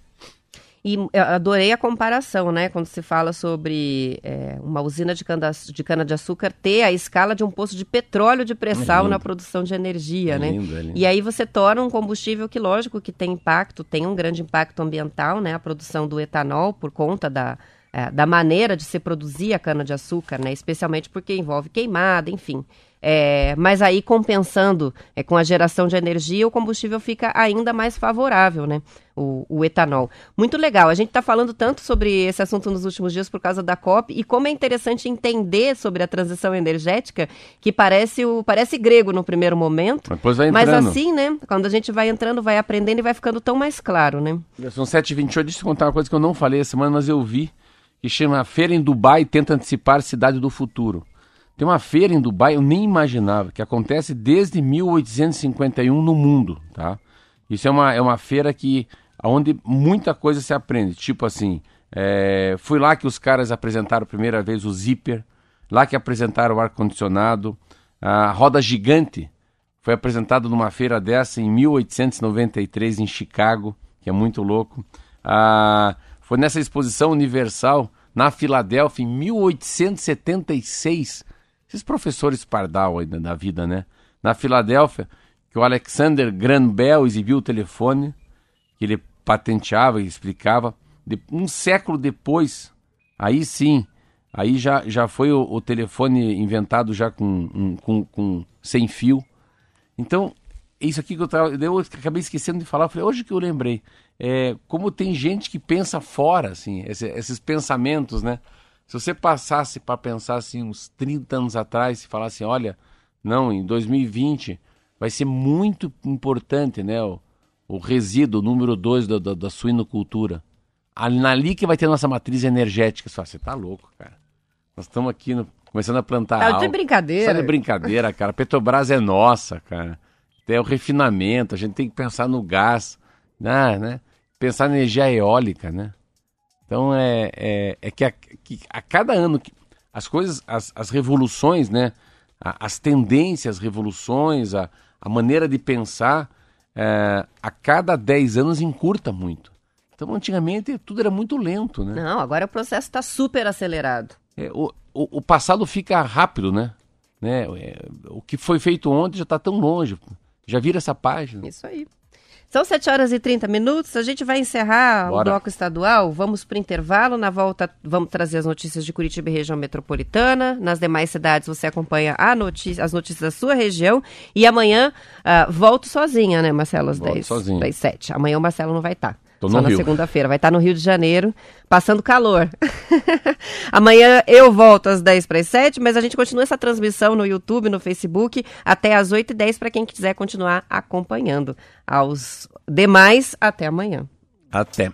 E adorei a comparação, né? Quando se fala sobre é, uma usina de cana-de-açúcar ter a escala de um poço de petróleo de pré-sal é na produção de energia, é né? Lindo, é lindo. E aí você torna um combustível que, lógico, que tem impacto, tem um grande impacto ambiental, né? A produção do etanol por conta da, é, da maneira de se produzir a cana-de-açúcar, né? Especialmente porque envolve queimada, enfim. É, mas aí, compensando é, com a geração de energia, o combustível fica ainda mais favorável, né? O, o etanol. Muito legal. A gente está falando tanto sobre esse assunto nos últimos dias por causa da COP e como é interessante entender sobre a transição energética, que parece o parece grego no primeiro momento. Depois vai mas assim, né? Quando a gente vai entrando, vai aprendendo e vai ficando tão mais claro, né? São 7h28. Deixa eu contar uma coisa que eu não falei essa semana, mas eu vi, que chama Feira em Dubai tenta antecipar Cidade do Futuro. Tem uma feira em Dubai, eu nem imaginava, que acontece desde 1851 no mundo, tá? Isso é uma, é uma feira que onde muita coisa se aprende. Tipo assim, é, fui lá que os caras apresentaram a primeira vez o zíper, lá que apresentaram o ar-condicionado, a roda gigante foi apresentada numa feira dessa em 1893 em Chicago, que é muito louco. Ah, foi nessa exposição universal na Filadélfia em 1876 esses professores pardal aí da vida, né? Na Filadélfia, que o Alexander Graham Bell exibiu o telefone, que ele patenteava e explicava. De, um século depois, aí sim, aí já, já foi o, o telefone inventado já com, um, com, com sem fio. Então, isso aqui que eu, tava, eu acabei esquecendo de falar, falei, hoje que eu lembrei, é, como tem gente que pensa fora, assim, esse, esses pensamentos, né? Se você passasse para pensar assim uns 30 anos atrás e falasse, olha, não, em 2020 vai ser muito importante, né, o, o resíduo número 2 da, da, da, suinocultura. Ali que vai ter nossa matriz energética. Você fala, você tá louco, cara. Nós estamos aqui no, começando a plantar É de brincadeira. Isso é brincadeira, cara. Petrobras é nossa, cara. Tem o refinamento, a gente tem que pensar no gás, né? né? Pensar na energia eólica, né? Então é, é, é que, a, que, a, cada ano as coisas, as, as revoluções, né? as tendências, revoluções, a, a maneira de pensar, é, a cada 10 anos encurta muito. Então, antigamente, tudo era muito lento, né? Não, agora o processo está super acelerado. É, o, o, o, passado fica rápido, né? né? É, o que foi feito ontem já está tão longe. Já vira essa página. Isso aí. São 7 horas e 30 minutos. A gente vai encerrar Bora. o bloco estadual. Vamos para o intervalo. Na volta, vamos trazer as notícias de Curitiba e região metropolitana. Nas demais cidades, você acompanha notícia, as notícias da sua região. E amanhã, uh, volto sozinha, né, Marcelo? Às Volto 10, sozinho. 10 7. Amanhã o Marcelo não vai estar. Tô Só na segunda-feira. Vai estar no Rio de Janeiro, passando calor. Amanhã eu volto às 10 para as 7, mas a gente continua essa transmissão no YouTube, no Facebook, até às 8 e 10 para quem quiser continuar acompanhando. Aos demais, até amanhã. Até.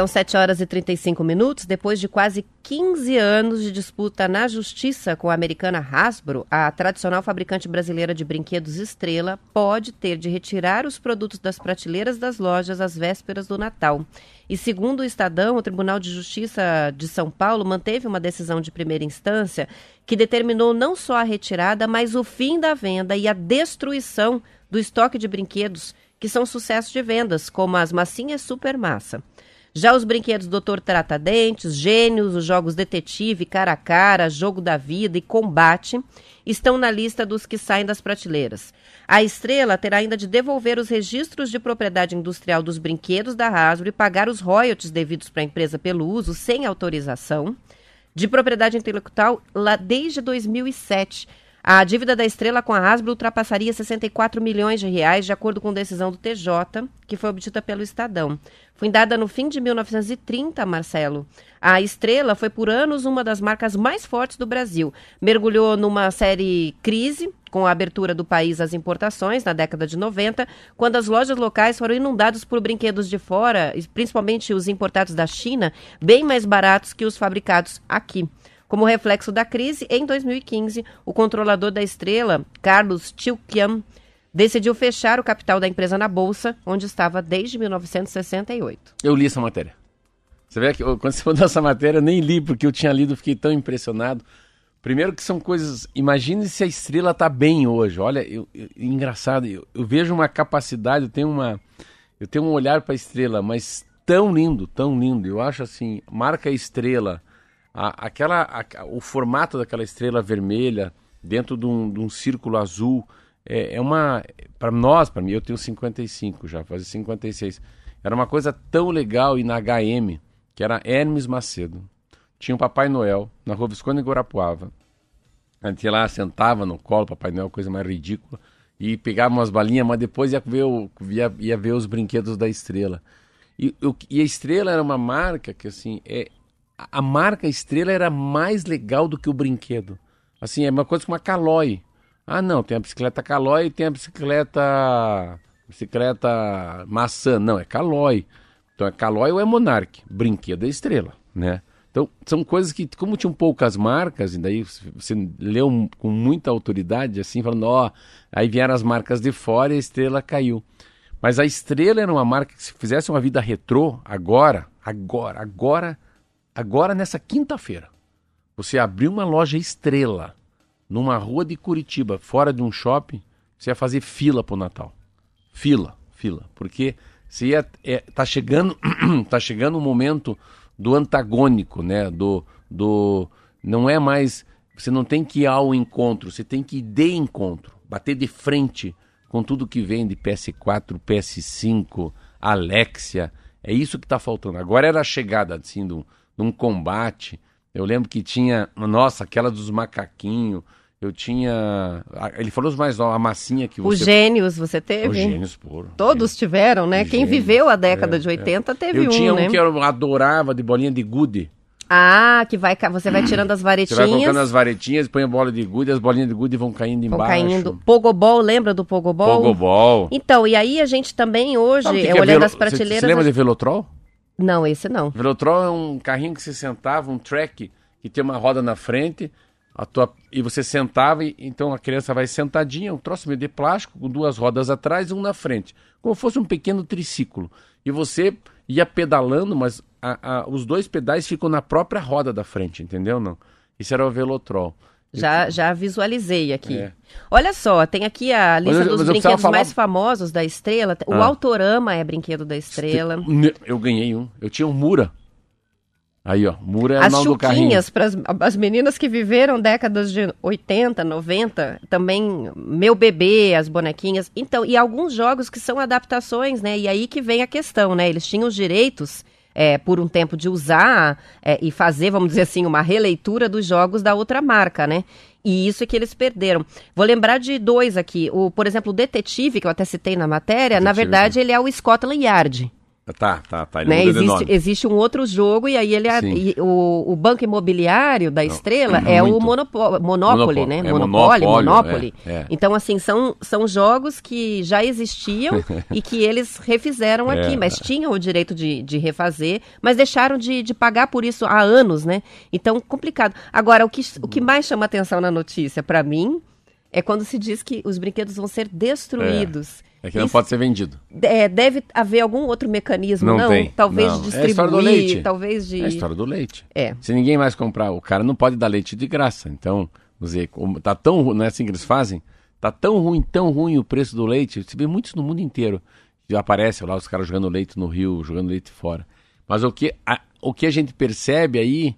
São 7 horas e 35 minutos. Depois de quase 15 anos de disputa na justiça com a americana Hasbro, a tradicional fabricante brasileira de brinquedos Estrela pode ter de retirar os produtos das prateleiras das lojas às vésperas do Natal. E segundo o Estadão, o Tribunal de Justiça de São Paulo manteve uma decisão de primeira instância que determinou não só a retirada, mas o fim da venda e a destruição do estoque de brinquedos que são sucesso de vendas, como as massinhas Supermassa. Já os brinquedos Doutor Trata Dentes, Gênios, os jogos Detetive, Cara a Cara, Jogo da Vida e Combate estão na lista dos que saem das prateleiras. A Estrela terá ainda de devolver os registros de propriedade industrial dos brinquedos da Hasbro e pagar os royalties devidos para a empresa pelo uso sem autorização de propriedade intelectual lá desde 2007. A dívida da Estrela com a Hasbro ultrapassaria 64 milhões de reais, de acordo com decisão do TJ, que foi obtida pelo Estadão. Fundada no fim de 1930, Marcelo, a Estrela foi por anos uma das marcas mais fortes do Brasil. Mergulhou numa série crise, com a abertura do país às importações na década de 90, quando as lojas locais foram inundadas por brinquedos de fora, principalmente os importados da China, bem mais baratos que os fabricados aqui. Como reflexo da crise, em 2015, o controlador da Estrela, Carlos Tilkian, decidiu fechar o capital da empresa na bolsa, onde estava desde 1968. Eu li essa matéria. Você vê que quando você mandou essa matéria, eu nem li, porque eu tinha lido, fiquei tão impressionado. Primeiro que são coisas. Imagine se a estrela tá bem hoje. Olha, eu, eu- engraçado, eu, eu vejo uma capacidade, eu tenho uma. Eu tenho um olhar para a estrela, mas tão lindo, tão lindo. Eu acho assim, marca estrela, a- aquela, a- o formato daquela estrela vermelha dentro de um, de um círculo azul é, é uma para nós, para mim, eu tenho 55 já, fazer 56. Era uma coisa tão legal e na HM, que era Hermes Macedo. Tinha o Papai Noel na Rua Visconde Guarapuava. A gente ia lá, sentava no colo, Papai Noel, coisa mais ridícula, e pegava umas balinhas, mas depois ia ver, o, ia, ia ver os brinquedos da Estrela. E, o- e a Estrela era uma marca que, assim, é, a- a marca Estrela era mais legal do que o brinquedo. Assim, é uma coisa como uma Caloi. Ah, não, tem a bicicleta Caloi e tem a bicicleta bicicleta maçã. Não, é Caloi. Então é Caloi ou é Monarch? Brinquedo é Estrela, né? Então, são coisas que, como tinham poucas marcas, e daí você leu com muita autoridade, assim, falando, ó, aí vieram as marcas de fora e a estrela caiu. Mas a estrela era uma marca que se fizesse uma vida retrô, agora, agora, agora, agora nessa quinta-feira, você abriu uma loja estrela numa rua de Curitiba, fora de um shopping, você ia fazer fila pro Natal. Fila, fila. Porque você ia, é, tá chegando, tá chegando o momento do antagônico, né? Do, do não é mais você não tem que ir ao encontro, você tem que ir de encontro, bater de frente com tudo que vem de PS4, PS5, Alexia. É isso que está faltando. Agora era a chegada assim de um, de um combate. Eu lembro que tinha, nossa, aquela dos macaquinhos. Eu tinha, ele falou os mais novos, a massinha que Os você gênios você Os teve? gênios puro. Todos tiveram, né? Quem Gênios, viveu a década é, de 80 teve eu um, tinha um né? que eu adorava de bolinha de gude. Ah, que vai, você vai tirando as Você varetinhas. vai colocando as varetinhas, põe a bola de gude, as bolinhas de gude vão caindo Vão embaixo. caindo. Pogobol, lembra do Pogobol? Pogobol. Então, e aí a gente também hoje, é, é olhando velo- as Você- prateleiras... Você lembra a- de Velotrol? Não, esse não. Velotrol é um carrinho que você sentava, um track, que tem uma roda na frente, a tua, e você sentava, e, então a criança vai sentadinha, um troço meio de plástico, com duas rodas atrás e um na frente, como fosse um pequeno triciclo. E você ia pedalando, mas a- a- os dois pedais ficam na própria roda da frente, entendeu? Não? Isso era o Velotrol. Já, já visualizei aqui. É. Olha só, tem aqui a lista eu- dos brinquedos falar- mais famosos da Estrela. O Ah. Autorama é brinquedo da Estrela. Eu ganhei um. Eu tinha um Mura. Aí, ó. Mura é o As nome do carrinho. chuquinhas, para as meninas que viveram décadas de 80, 90, também Meu Bebê, as bonequinhas. Então, e alguns jogos que são adaptações, né? E aí que vem a questão, né? Eles tinham os direitos, é, por um tempo, de usar é, e fazer, vamos dizer assim, uma releitura dos jogos da outra marca, né? E isso é que eles perderam. Vou lembrar de dois aqui. O, por exemplo, o Detetive, que eu até citei na matéria, na Detetive. verdade, ele é o Scotland Yard. Tá, tá, tá. Ele Né? Existe, existe um outro jogo e aí ele é- Sim. e o, o banco imobiliário da Estrela não, é o muito. Monopo- Monopoly, Monopó- né? é Monopoly, monopólio, Monopoly. é, é. Então, assim, são, são jogos que já existiam e que eles refizeram É. aqui, mas tinham o direito de, de refazer, mas deixaram de, de pagar por isso há anos, né? Então, complicado. Agora, o que, o que mais chama atenção na notícia, para mim, é quando se diz que os brinquedos vão ser destruídos. É que não Isso- pode ser vendido. é, deve haver algum outro mecanismo, Não não? tem, Talvez não. de É a história do distribuir, leite. talvez de. É a história do leite. É. Se ninguém mais comprar, o cara não pode dar leite de graça. Então, vamos dizer, como tá tão ruim, não é assim que eles fazem? Tá tão ruim, tão ruim o preço do leite. Você vê muitos no mundo inteiro. Já aparece lá os caras jogando leite no rio, jogando leite fora. Mas o que a, o que a gente percebe aí,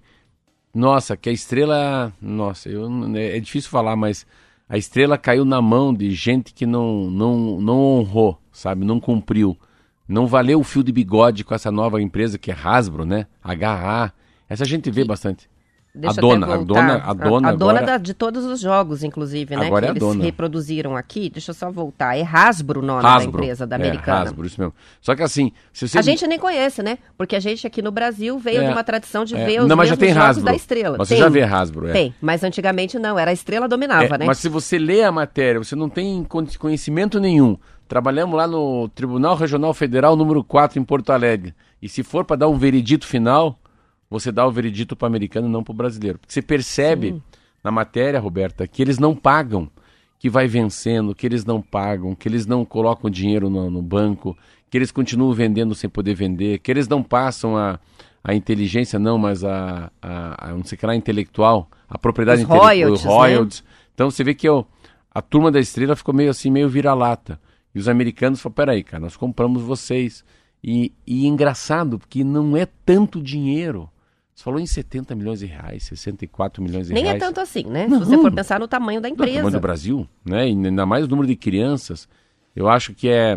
nossa, que a estrela, nossa, eu, é difícil falar, mas a estrela caiu na mão de gente que não, não, não honrou, sabe? Não cumpriu. Não valeu o fio de bigode com essa nova empresa que é Hasbro, né? HA. Essa a gente vê bastante. Deixa a dona, a dona, a dona, a dona agora, da- de todos os jogos, inclusive, né? Agora que é a eles dona. reproduziram aqui. Deixa eu só voltar. É Hasbro o nome da Hasbro. empresa, da É, americana. Hasbro, isso mesmo. Só que assim, se você A gente nem conhece, né? Porque a gente aqui no Brasil veio É, de uma tradição de é, ver os não, mas já tem jogos Hasbro. da estrela. Mas você tem, já vê Hasbro, é. Tem, mas antigamente não. Era a estrela dominava, É, né? Mas se você lê a matéria, você não tem con- conhecimento nenhum. Trabalhamos lá no Tribunal Regional Federal número 4 em Porto Alegre. E se for para dar um veredito final, você dá o veredito para o americano e não para o brasileiro. Porque você percebe na matéria, Roberta, que eles não pagam, que vai vencendo, que eles não pagam, que eles não colocam dinheiro no, no banco, que eles continuam vendendo sem poder vender, que eles não passam a, a inteligência, não, mas a, a, a não sei o que lá, intelectual, a propriedade intelectual, royalties, né? royalties. Então você vê que eu, a turma da estrela ficou meio assim, meio vira-lata. E os americanos falaram, peraí, cara, nós compramos vocês. E, e engraçado, porque não é tanto dinheiro. Você falou em 70 milhões de reais, 64 milhões de Nem reais. é tanto assim, né? Não. Se você for pensar no tamanho da Não, tamanho empresa. do Brasil, né? E ainda mais o número de crianças. Eu acho que é.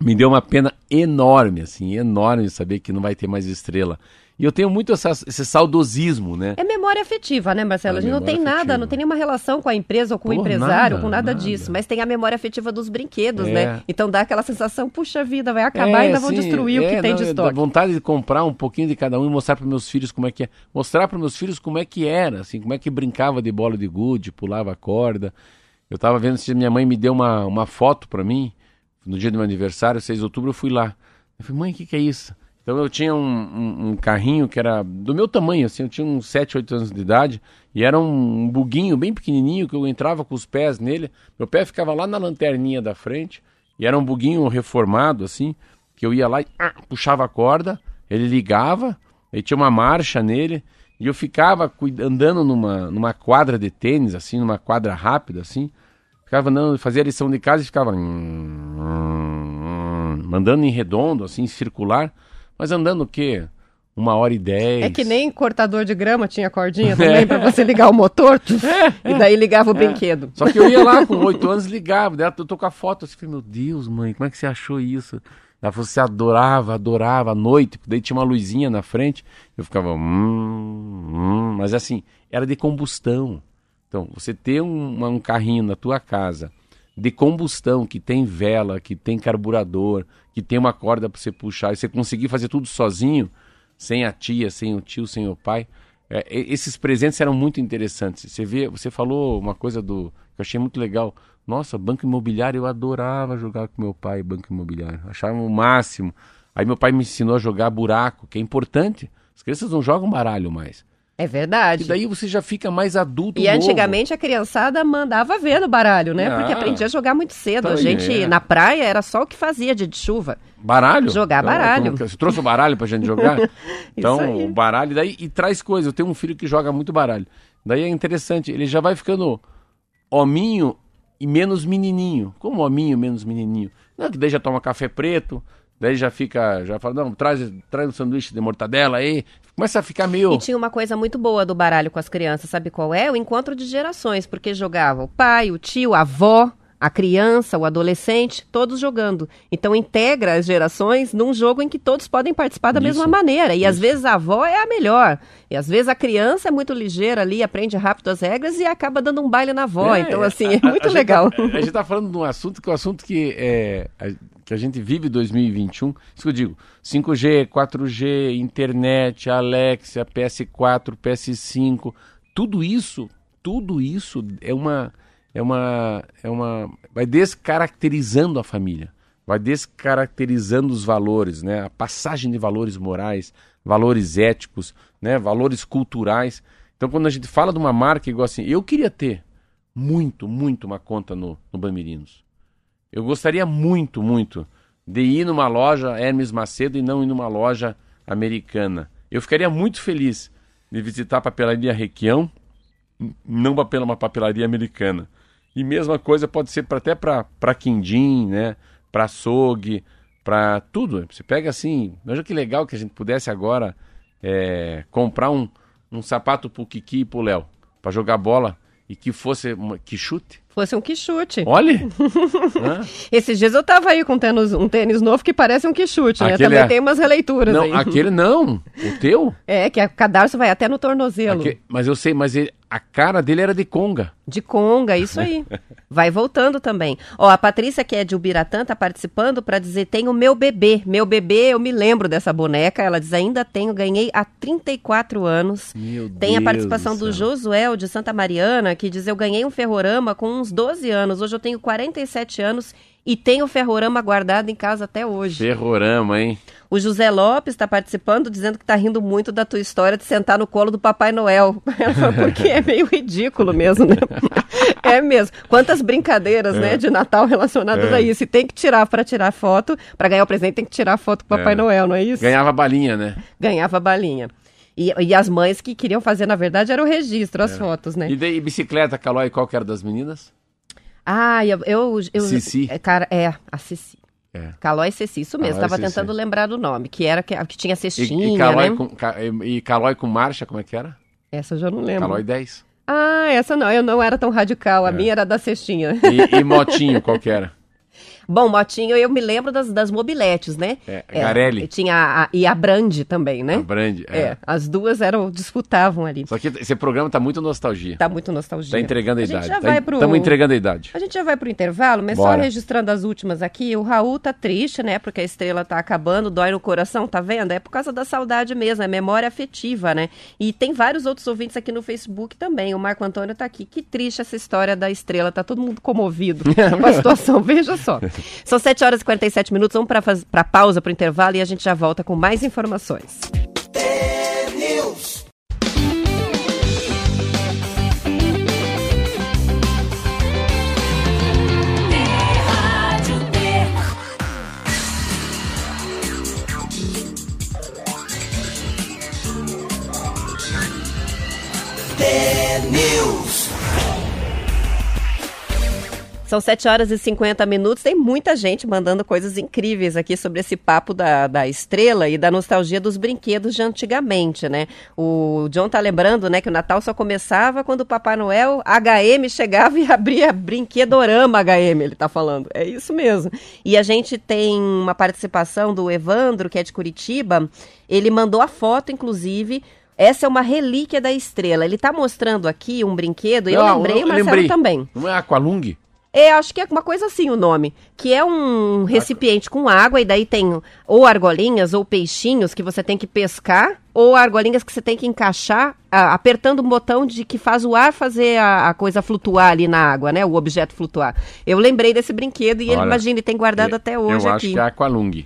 Me deu uma pena enorme, assim, enorme saber que não vai ter mais estrela. E eu tenho muito essa- esse saudosismo, né? É memória afetiva, né, Marcelo? É a gente não memória tem nada, afetiva. não tem nenhuma relação com a empresa ou com o empresário, nada, com nada, nada. disso. Mas tem a memória afetiva dos brinquedos, É. né? Então dá aquela sensação, puxa vida, vai acabar e ainda vão sim, destruir o é, que tem não, de é, estoque. Dá vontade de comprar um pouquinho de cada um e mostrar para meus filhos como é que é. Mostrar para meus filhos como é que era, assim, como é que brincava de bola de gude, pulava a corda. Eu tava vendo se minha mãe me deu uma, uma foto para mim, no dia do meu aniversário, 6 de outubro, eu fui lá. Eu falei, mãe, o que, que é isso? Então eu tinha um, um- um carrinho que era do meu tamanho, assim, eu tinha uns 7, 8 anos de idade, e era um, um buguinho bem pequenininho que eu entrava com os pés nele, meu pé ficava lá na lanterninha da frente, e era um buguinho reformado, assim, que eu ia lá e ah, puxava a corda, ele ligava, aí tinha uma marcha nele, e eu ficava andando numa, numa quadra de tênis, assim, numa quadra rápida, assim, ficava andando, fazia a lição de casa e ficava andando em redondo, assim, circular, mas andando o quê? Uma hora e dez. É que nem cortador de grama tinha cordinha também pra você ligar o motor tuf, e daí ligava o brinquedo. Só que eu ia lá com oito anos ligava. Daí eu tô com a foto assim, falei, meu Deus, mãe, como é que você achou isso? Ela falou, você adorava, adorava à noite, daí tinha uma luzinha na frente, eu ficava, hum, hum, mas assim, era de combustão. Então, você ter um, um carrinho na tua casa de combustão, que tem vela, que tem carburador, que tem uma corda para você puxar, e você conseguir fazer tudo sozinho, sem a tia, sem o tio, sem o pai. É, esses presentes eram muito interessantes. Você vê, você falou uma coisa do que eu achei muito legal. Nossa, banco imobiliário, eu adorava jogar com meu pai banco imobiliário. Achava o máximo. Aí meu pai me ensinou a jogar buraco, que é importante. As crianças não jogam baralho mais. É verdade. E daí você já fica mais adulto E novo. antigamente a criançada mandava ver no baralho, né? Ah. Porque aprendia a jogar muito cedo. Então, a gente, é. na praia, era só o que fazia dia de chuva. Baralho? Jogar Então, baralho. que- Você trouxe o baralho pra gente jogar? então, o baralho daí e traz coisa. Eu tenho um filho que joga muito baralho. Daí é interessante, ele já vai ficando hominho e menos menininho. Como hominho, menos menininho? Não, que daí já toma café preto, daí já fica, já fala, não, traz, traz um sanduíche de mortadela aí. Começa a ficar meio... E tinha uma coisa muito boa do baralho com as crianças, sabe qual é? O encontro de gerações, porque jogava o pai, o tio, a avó, a criança, o adolescente, todos jogando. Então integra as gerações num jogo em que todos podem participar da Isso, mesma maneira. E às vezes a avó é a melhor. E às vezes a criança é muito ligeira ali, aprende rápido as regras e acaba dando um baile na avó. É, então, é, assim, a- é a- muito a gente legal. tá- a gente tá falando de um assunto que é um assunto que é a- que a gente vive 2021. Isso que eu digo, 5G, 4G, internet, Alexia, PS4, PS5, tudo isso, tudo isso é uma é uma é uma vai descaracterizando a família. Vai descaracterizando os valores, né? A passagem de valores morais, valores éticos, né? Valores culturais. Então, quando a gente fala de uma marca igual assim, eu queria ter muito, muito uma conta no, no Bamirinos. Eu gostaria muito, muito de ir numa loja Hermes Macedo e não ir numa loja americana. Eu ficaria muito feliz de visitar a papelaria Requião, não uma papelaria americana. E mesma coisa pode ser pra, até para quindim, né? Para açougue, para tudo. Você pega assim, veja que legal que a gente pudesse agora é, comprar um, um sapato pro Kiki e pro Léo, para jogar bola e que fosse que chute. Fosse um que chute. Olha! Hã? Esses dias eu tava aí com um tênis, um tênis novo que parece um que chute, né? Aquele Também é- tem umas releituras não, aí. aquele não. O teu? É, que a cadarço vai até no tornozelo. Aque- mas eu sei, mas ele- a cara dele era de conga. De conga, isso aí. Vai voltando também. Ó, a Patrícia, que é de Ubiratã, tá participando para dizer: tem o meu bebê. Meu bebê, eu me lembro dessa boneca. Ela diz: ainda tenho, ganhei há 34 anos. Meu Tem a Deus participação do do. Josuel de Santa Mariana, que diz: Eu ganhei um ferrorama com uns 12 anos. Hoje eu tenho 47 anos e tenho o ferrorama guardado em casa até hoje. Ferrorama, hein? O José Lopes está participando, dizendo que está rindo muito da tua história de sentar no colo do Papai Noel. Porque é meio ridículo mesmo, né? É mesmo. Quantas brincadeiras, né, de Natal relacionadas É. a isso. E tem que tirar para tirar foto, para ganhar o presente tem que tirar foto com o Papai É. Noel, não é isso? Ganhava balinha, né? Ganhava balinha. E, e as mães que queriam fazer, na verdade, era o registro, as fotos, né? E daí, bicicleta, Calói, qual que era das meninas? Ah, eu... eu, eu Cici. É, cara, é, a Cici. É. Calói e Ceci, isso mesmo. E Estava tentando lembrar do nome, que era que, que tinha E, cestinha, e, Calói né? com, ca- e, e Calói com marcha, como é que era? Essa eu já não lembro. Calói 10. Ah, essa não, eu não era tão radical, a É. minha era da cestinha. E, e motinho, qual que era? Bom, Motinho, eu me lembro das, das mobiletes, né? É, Garelli. Tinha a, e a Brand também, né? A Brand. É. É, as duas eram, disputavam ali. Só que esse programa tá muito nostalgia. Tá muito nostalgia. Tá entregando a gente idade. já Tá pro- entregando a idade. A gente já vai pro intervalo, mas Bora. só registrando as últimas aqui. O Raul tá triste, né? Porque a estrela tá acabando, dói no coração, tá vendo? É por causa da saudade mesmo, é memória afetiva, né? E tem vários outros ouvintes aqui no Facebook também. O Marco Antônio tá aqui. Que triste essa história da estrela, tá todo mundo comovido com a situação. Veja só. São 7 horas e 47 minutos, vamos faz... pra pausa, pro intervalo e a gente já volta com mais informações. Rádio São 7 horas e 50 minutos. Tem muita gente mandando coisas incríveis aqui sobre esse papo da, da estrela e da nostalgia dos brinquedos de antigamente, né? O John tá lembrando, né, que o Natal só começava quando o Papai Noel HM chegava e abria brinquedorama HM, ele tá falando. É isso mesmo. E a gente tem uma participação do Evandro, que é de Curitiba. Ele mandou a foto, inclusive. Essa é uma relíquia da estrela. Ele tá mostrando aqui um brinquedo, e eu Ah, lembrei, o Marcelo lembrei. também. Não é Aqualung? É, acho que é uma coisa assim o nome. Que é um recipiente com água e daí tem ou argolinhas ou peixinhos que você tem que pescar, ou argolinhas que você tem que encaixar ah, apertando um botão de que faz o ar fazer a, a coisa flutuar ali na água, né? O objeto flutuar. Eu lembrei desse brinquedo e ele, Olha, imagina, ele tem guardado Eu- até hoje Eu aqui. acho que é Aqualung.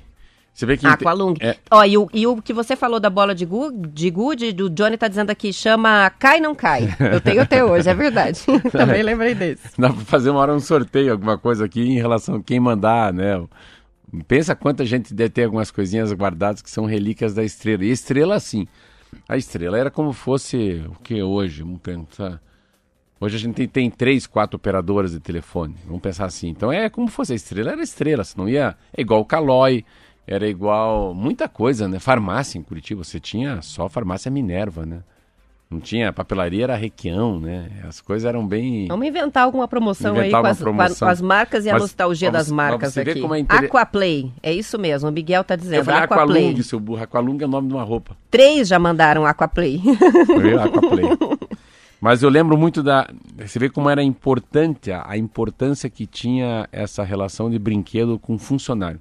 Você vê que... Aqualung. É, Ó, e o, e o que você falou da bola de gu, de gude, do Johnny tá dizendo aqui, chama Cai Não Cai. Eu tenho até hoje, é verdade. Também lembrei desse. Dá pra fazer uma hora um sorteio, alguma coisa aqui em relação a quem mandar, né? Pensa quanta gente deve ter algumas coisinhas guardadas que são relíquias da estrela. E estrela, assim, a estrela era como fosse o que hoje? Vamos pensar. Hoje a gente tem, tem, três, quatro operadoras de telefone. Vamos pensar assim. Então é como fosse a estrela, era estrela. Não ia. É igual o Calói, era igual muita coisa, né? Farmácia em Curitiba, você tinha só farmácia Minerva, né? Não tinha, papelaria era Requião, né? As coisas eram bem. Vamos inventar alguma promoção inventar aí com as, promoção. com as, marcas e a nostalgia vamos, das marcas aqui. Como é inter... Aquaplay, é isso mesmo, o Miguel tá dizendo. Eu falei Aquaplay. Aqualung, seu burro. Aqualung é o nome de uma roupa. Três já mandaram Aquaplay. Foi Aquaplay. Mas eu lembro muito da. Você vê como era importante, a importância que tinha essa relação de brinquedo com funcionário.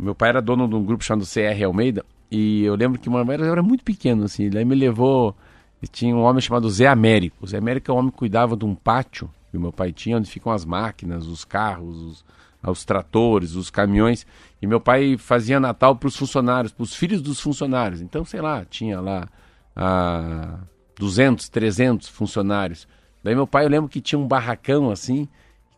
Meu pai era dono de um grupo chamado CR Almeida e eu lembro que uma vez eu era muito pequeno, assim. Ele me levou e tinha um homem chamado Zé Américo. O Zé Américo é um homem que cuidava de um pátio que meu pai tinha, onde ficam as máquinas, os carros, os, os tratores, os caminhões. E meu pai fazia Natal para os funcionários, para os filhos dos funcionários. Então, sei lá, tinha lá ah, 200, 300 funcionários. Daí meu pai, eu lembro que tinha um barracão assim,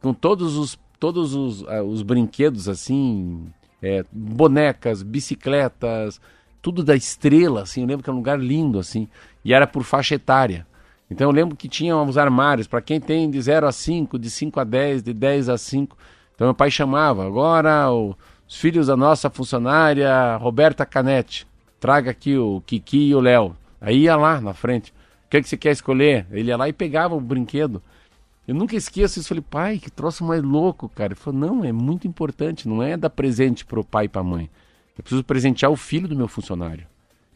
com todos os, todos os, ah, os brinquedos assim, é, bonecas, bicicletas, tudo da estrela, assim. Eu lembro que era um lugar lindo, assim. E era por faixa etária. Então eu lembro que tinha uns armários para quem tem de 0 a 5, de 5 a 10, de 10 a 5. Então meu pai chamava, agora os filhos da nossa funcionária Roberta Canete, traga aqui o Kiki e o Léo. Aí ia lá na frente. O que, é que você quer escolher? Ele ia lá e pegava o brinquedo. Eu nunca esqueço isso. Falei, pai, que troço mais louco, cara. Ele falou, não, é muito importante. Não é dar presente pro pai e pra mãe. Eu preciso presentear o filho do meu funcionário.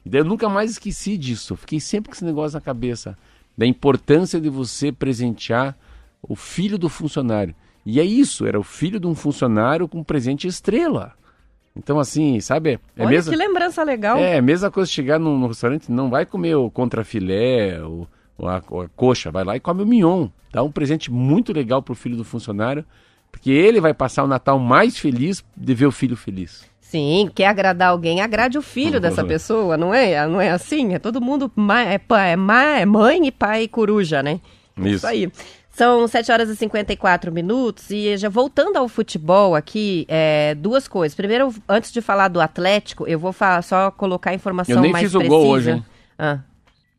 E daí eu nunca mais esqueci disso. fiquei sempre com esse negócio na cabeça. Da importância de você presentear o filho do funcionário. E é isso, era o filho de um funcionário com presente estrela. Então, assim, sabe? É Olha mesma, que lembrança legal. É, a mesma coisa chegar num, num restaurante, não vai comer o contrafilé, o, a, a, coxa, vai lá e come o mignon. Dá um presente muito legal pro filho do funcionário, porque ele vai passar o Natal mais feliz de ver o filho feliz. Sim, quer agradar alguém, agrade o filho dessa pessoa, não é? Não é assim? É todo mundo é, é, é mãe e pai coruja, né? Isso. Isso aí. São 7 horas e 54 minutos e já voltando ao futebol aqui, é, duas coisas. Primeiro, antes de falar do Atlético, eu vou falar, só colocar a informação mais precisa. Eu nem fiz o gol hoje, hein? Ah.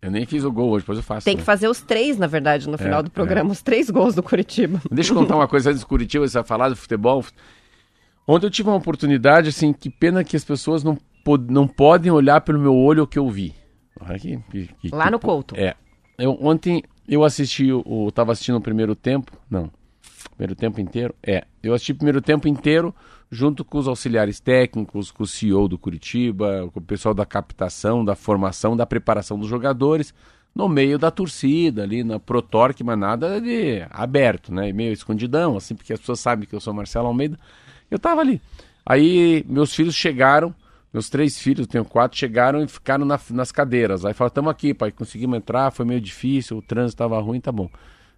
Eu nem fiz o gol hoje, depois eu faço. Tem né? que fazer os três, na verdade, no final é, do programa, é. os três gols do Curitiba. Deixa eu contar uma coisa antes do Curitiba, você vai falar do futebol. Ontem eu tive uma oportunidade, assim, que pena que as pessoas não, não podem olhar pelo meu olho o que eu vi. Que, que, Lá no Couto. É. Eu, ontem eu assisti, o, tava assistindo o primeiro tempo, não, primeiro tempo inteiro, é. Eu assisti o primeiro tempo inteiro junto com os auxiliares técnicos, com o CEO do Curitiba, com o pessoal da captação, da formação, da preparação dos jogadores, no meio da torcida, ali na Protorque, mas nada de aberto, né? Meio escondidão, assim, porque as pessoas sabem que eu sou Marcelo Almeida. Eu tava ali. Aí meus filhos chegaram, meus três filhos, tenho quatro, chegaram e ficaram na, nas cadeiras. Aí falaram, estamos aqui, pai, conseguimos entrar, foi meio difícil, o trânsito estava ruim, tá bom.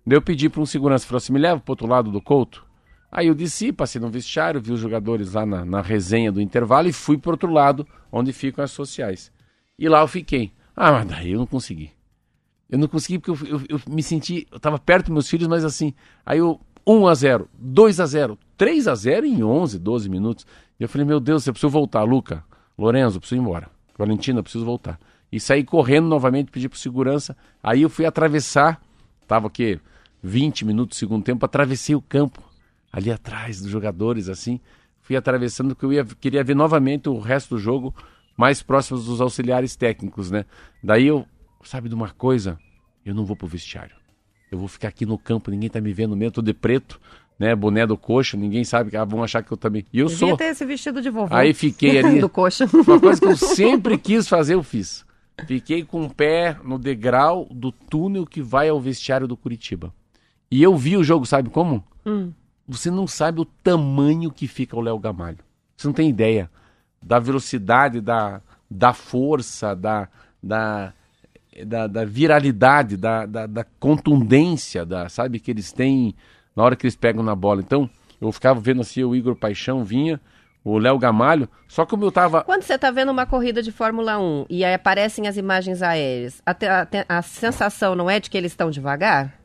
Daí eu pedi para um segurança, falou assim, me leva pro outro lado do couto? Aí eu desci, passei no vestiário, vi os jogadores lá na, na resenha do intervalo e fui pro outro lado, onde ficam as sociais. E lá eu fiquei. Ah, mas daí eu não consegui. Eu não consegui porque eu, eu, eu me senti, eu tava perto dos meus filhos, mas assim, aí eu 1 a 0, 2 a 0, 3 a 0 em 11, 12 minutos. E eu falei, meu Deus, eu preciso voltar, Luca, Lorenzo, preciso ir embora. Valentina, preciso voltar. E saí correndo novamente, pedi para segurança. Aí eu fui atravessar, tava aqui 20 minutos, segundo tempo, atravessei o campo, ali atrás dos jogadores, assim. Fui atravessando, porque eu ia, queria ver novamente o resto do jogo, mais próximos dos auxiliares técnicos, né? Daí eu, sabe de uma coisa? Eu não vou pro vestiário. Eu vou ficar aqui no campo, ninguém tá me vendo mesmo, tô de preto, né? Boné do coxa, ninguém sabe, ah, vão achar que eu também. E eu Devia sou. ter esse vestido de vovô. Aí fiquei ali. do coxa. Uma coisa que eu sempre quis fazer, eu fiz. Fiquei com o pé no degrau do túnel que vai ao vestiário do Curitiba. E eu vi o jogo, sabe como? Hum. Você não sabe o tamanho que fica o Léo Gamalho. Você não tem ideia da velocidade, da, da força, da, da, da, da viralidade, da, da, da, contundência, da, sabe, que eles têm na hora que eles pegam na bola. Então, eu ficava vendo assim, o Igor Paixão vinha, o Léo Gamalho, só como eu tava... Quando você tá vendo uma corrida de Fórmula 1 e aí aparecem as imagens aéreas, a, a, a sensação não é de que eles estão devagar?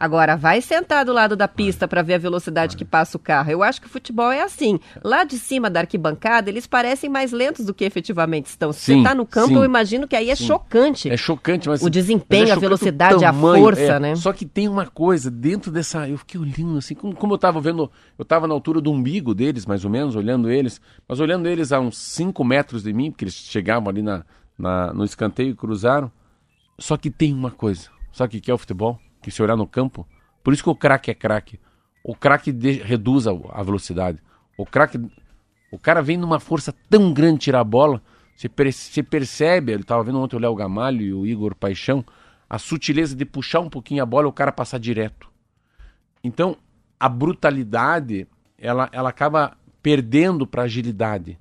Agora, vai sentar do lado da pista para ver a velocidade que passa o carro. Eu acho que o futebol é assim. Lá de cima da arquibancada, eles parecem mais lentos do que efetivamente estão. Se você Sim, está no campo, sim. eu imagino que aí é chocante. É chocante, mas O desempenho, mas é a velocidade, o a tamanho, força, é. né? Só que tem uma coisa dentro dessa, eu fiquei olhando assim, como, como eu tava vendo, eu tava na altura do umbigo deles, mais ou menos, olhando eles, mas olhando eles a uns 5 metros de mim, porque eles chegavam ali na, na- no escanteio e cruzaram. Só que tem uma coisa, sabe o que é o futebol? Que se olhar no campo, por isso que o craque é craque. O craque reduz a, a velocidade. O craque o cara vem numa força tão grande tirar a bola, você, per- você percebe, ele estava vendo ontem o Léo Gamalho e o Igor Paixão, a sutileza de puxar um pouquinho a bola e o cara passar direto. Então, a brutalidade, ela, ela acaba perdendo para agilidade.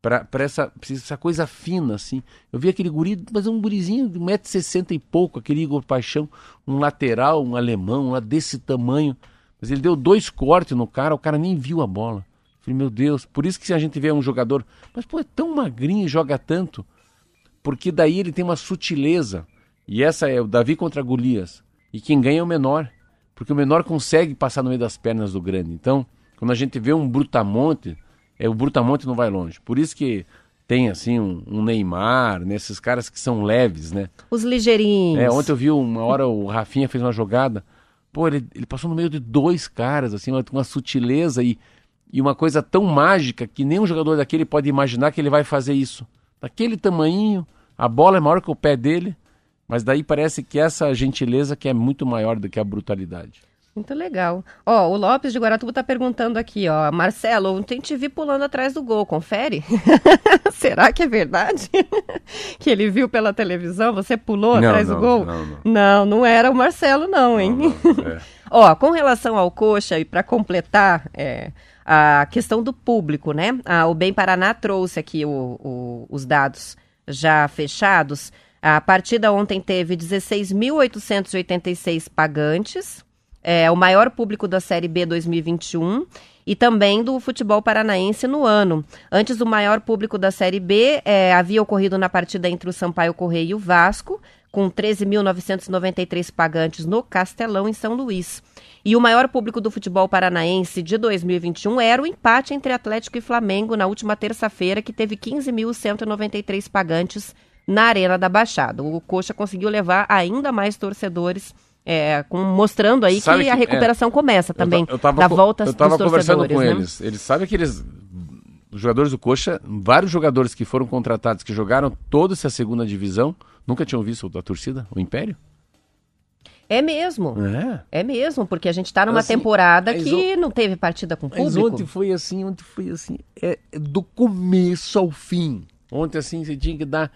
Para essa, essa coisa fina, assim. Eu vi aquele guri, mas é um gurizinho de 1,60m e pouco, aquele Igor Paixão, um lateral, um alemão, lá desse tamanho. Mas ele deu dois cortes no cara, o cara nem viu a bola. Falei, meu Deus, por isso que se a gente vê um jogador, mas pô, é tão magrinho e joga tanto. Porque daí ele tem uma sutileza. E essa é o Davi contra Golias. E quem ganha é o menor. Porque o menor consegue passar no meio das pernas do grande. Então, quando a gente vê um brutamonte, é o brutamonte não vai longe. Por isso que tem assim um, um Neymar, nesses caras que são leves, né? Os ligeirinhos. É, ontem eu vi uma hora o Rafinha fez uma jogada. Pô, ele, ele passou no meio de dois caras, assim, uma- com uma sutileza e, e uma coisa tão mágica que nenhum jogador daquele pode imaginar que ele vai fazer isso. Daquele tamanhinho, a bola é maior que o pé dele, mas daí parece que essa gentileza que é muito maior do que a brutalidade. Muito legal. Ó, o Lopes de Guaratuba tá perguntando aqui, ó. Marcelo, ontem te vi pulando atrás do gol, confere? Será que é verdade? que ele viu pela televisão, você pulou Não, atrás do não, gol? não, não. não, não era o Marcelo não, hein? É. Ó, com relação ao coxa, e para completar é, a questão do público, né? Ah, o Bem Paraná trouxe aqui o- o- os dados já fechados. A partida ontem teve 16.886 pagantes, é o maior público da Série B 2021 e também do futebol paranaense no ano. Antes, o maior público da Série B é, havia ocorrido na partida entre o Sampaio Correia e o Vasco, com 13.993 pagantes no Castelão, em São Luís. E o maior público do futebol paranaense de 2021 era o empate entre Atlético e Flamengo na última terça-feira, que teve 15.193 pagantes na Arena da Baixada. O Coxa conseguiu levar ainda mais torcedores, é, com- mostrando aí Sabe que, a que- recuperação começa também, Eu ta- eu tava da volta Eu tava dos conversando com né? eles. Eles sabem que eles. Os jogadores do Coxa, vários jogadores que foram contratados, que jogaram toda essa segunda divisão, nunca tinham visto a torcida, o Império? É mesmo. É. É mesmo, porque a gente tá numa Assim, temporada mas que não teve partida com Mas público. ontem foi assim, ontem foi assim. É, é do começo ao fim. Ontem, assim, você tinha que dar.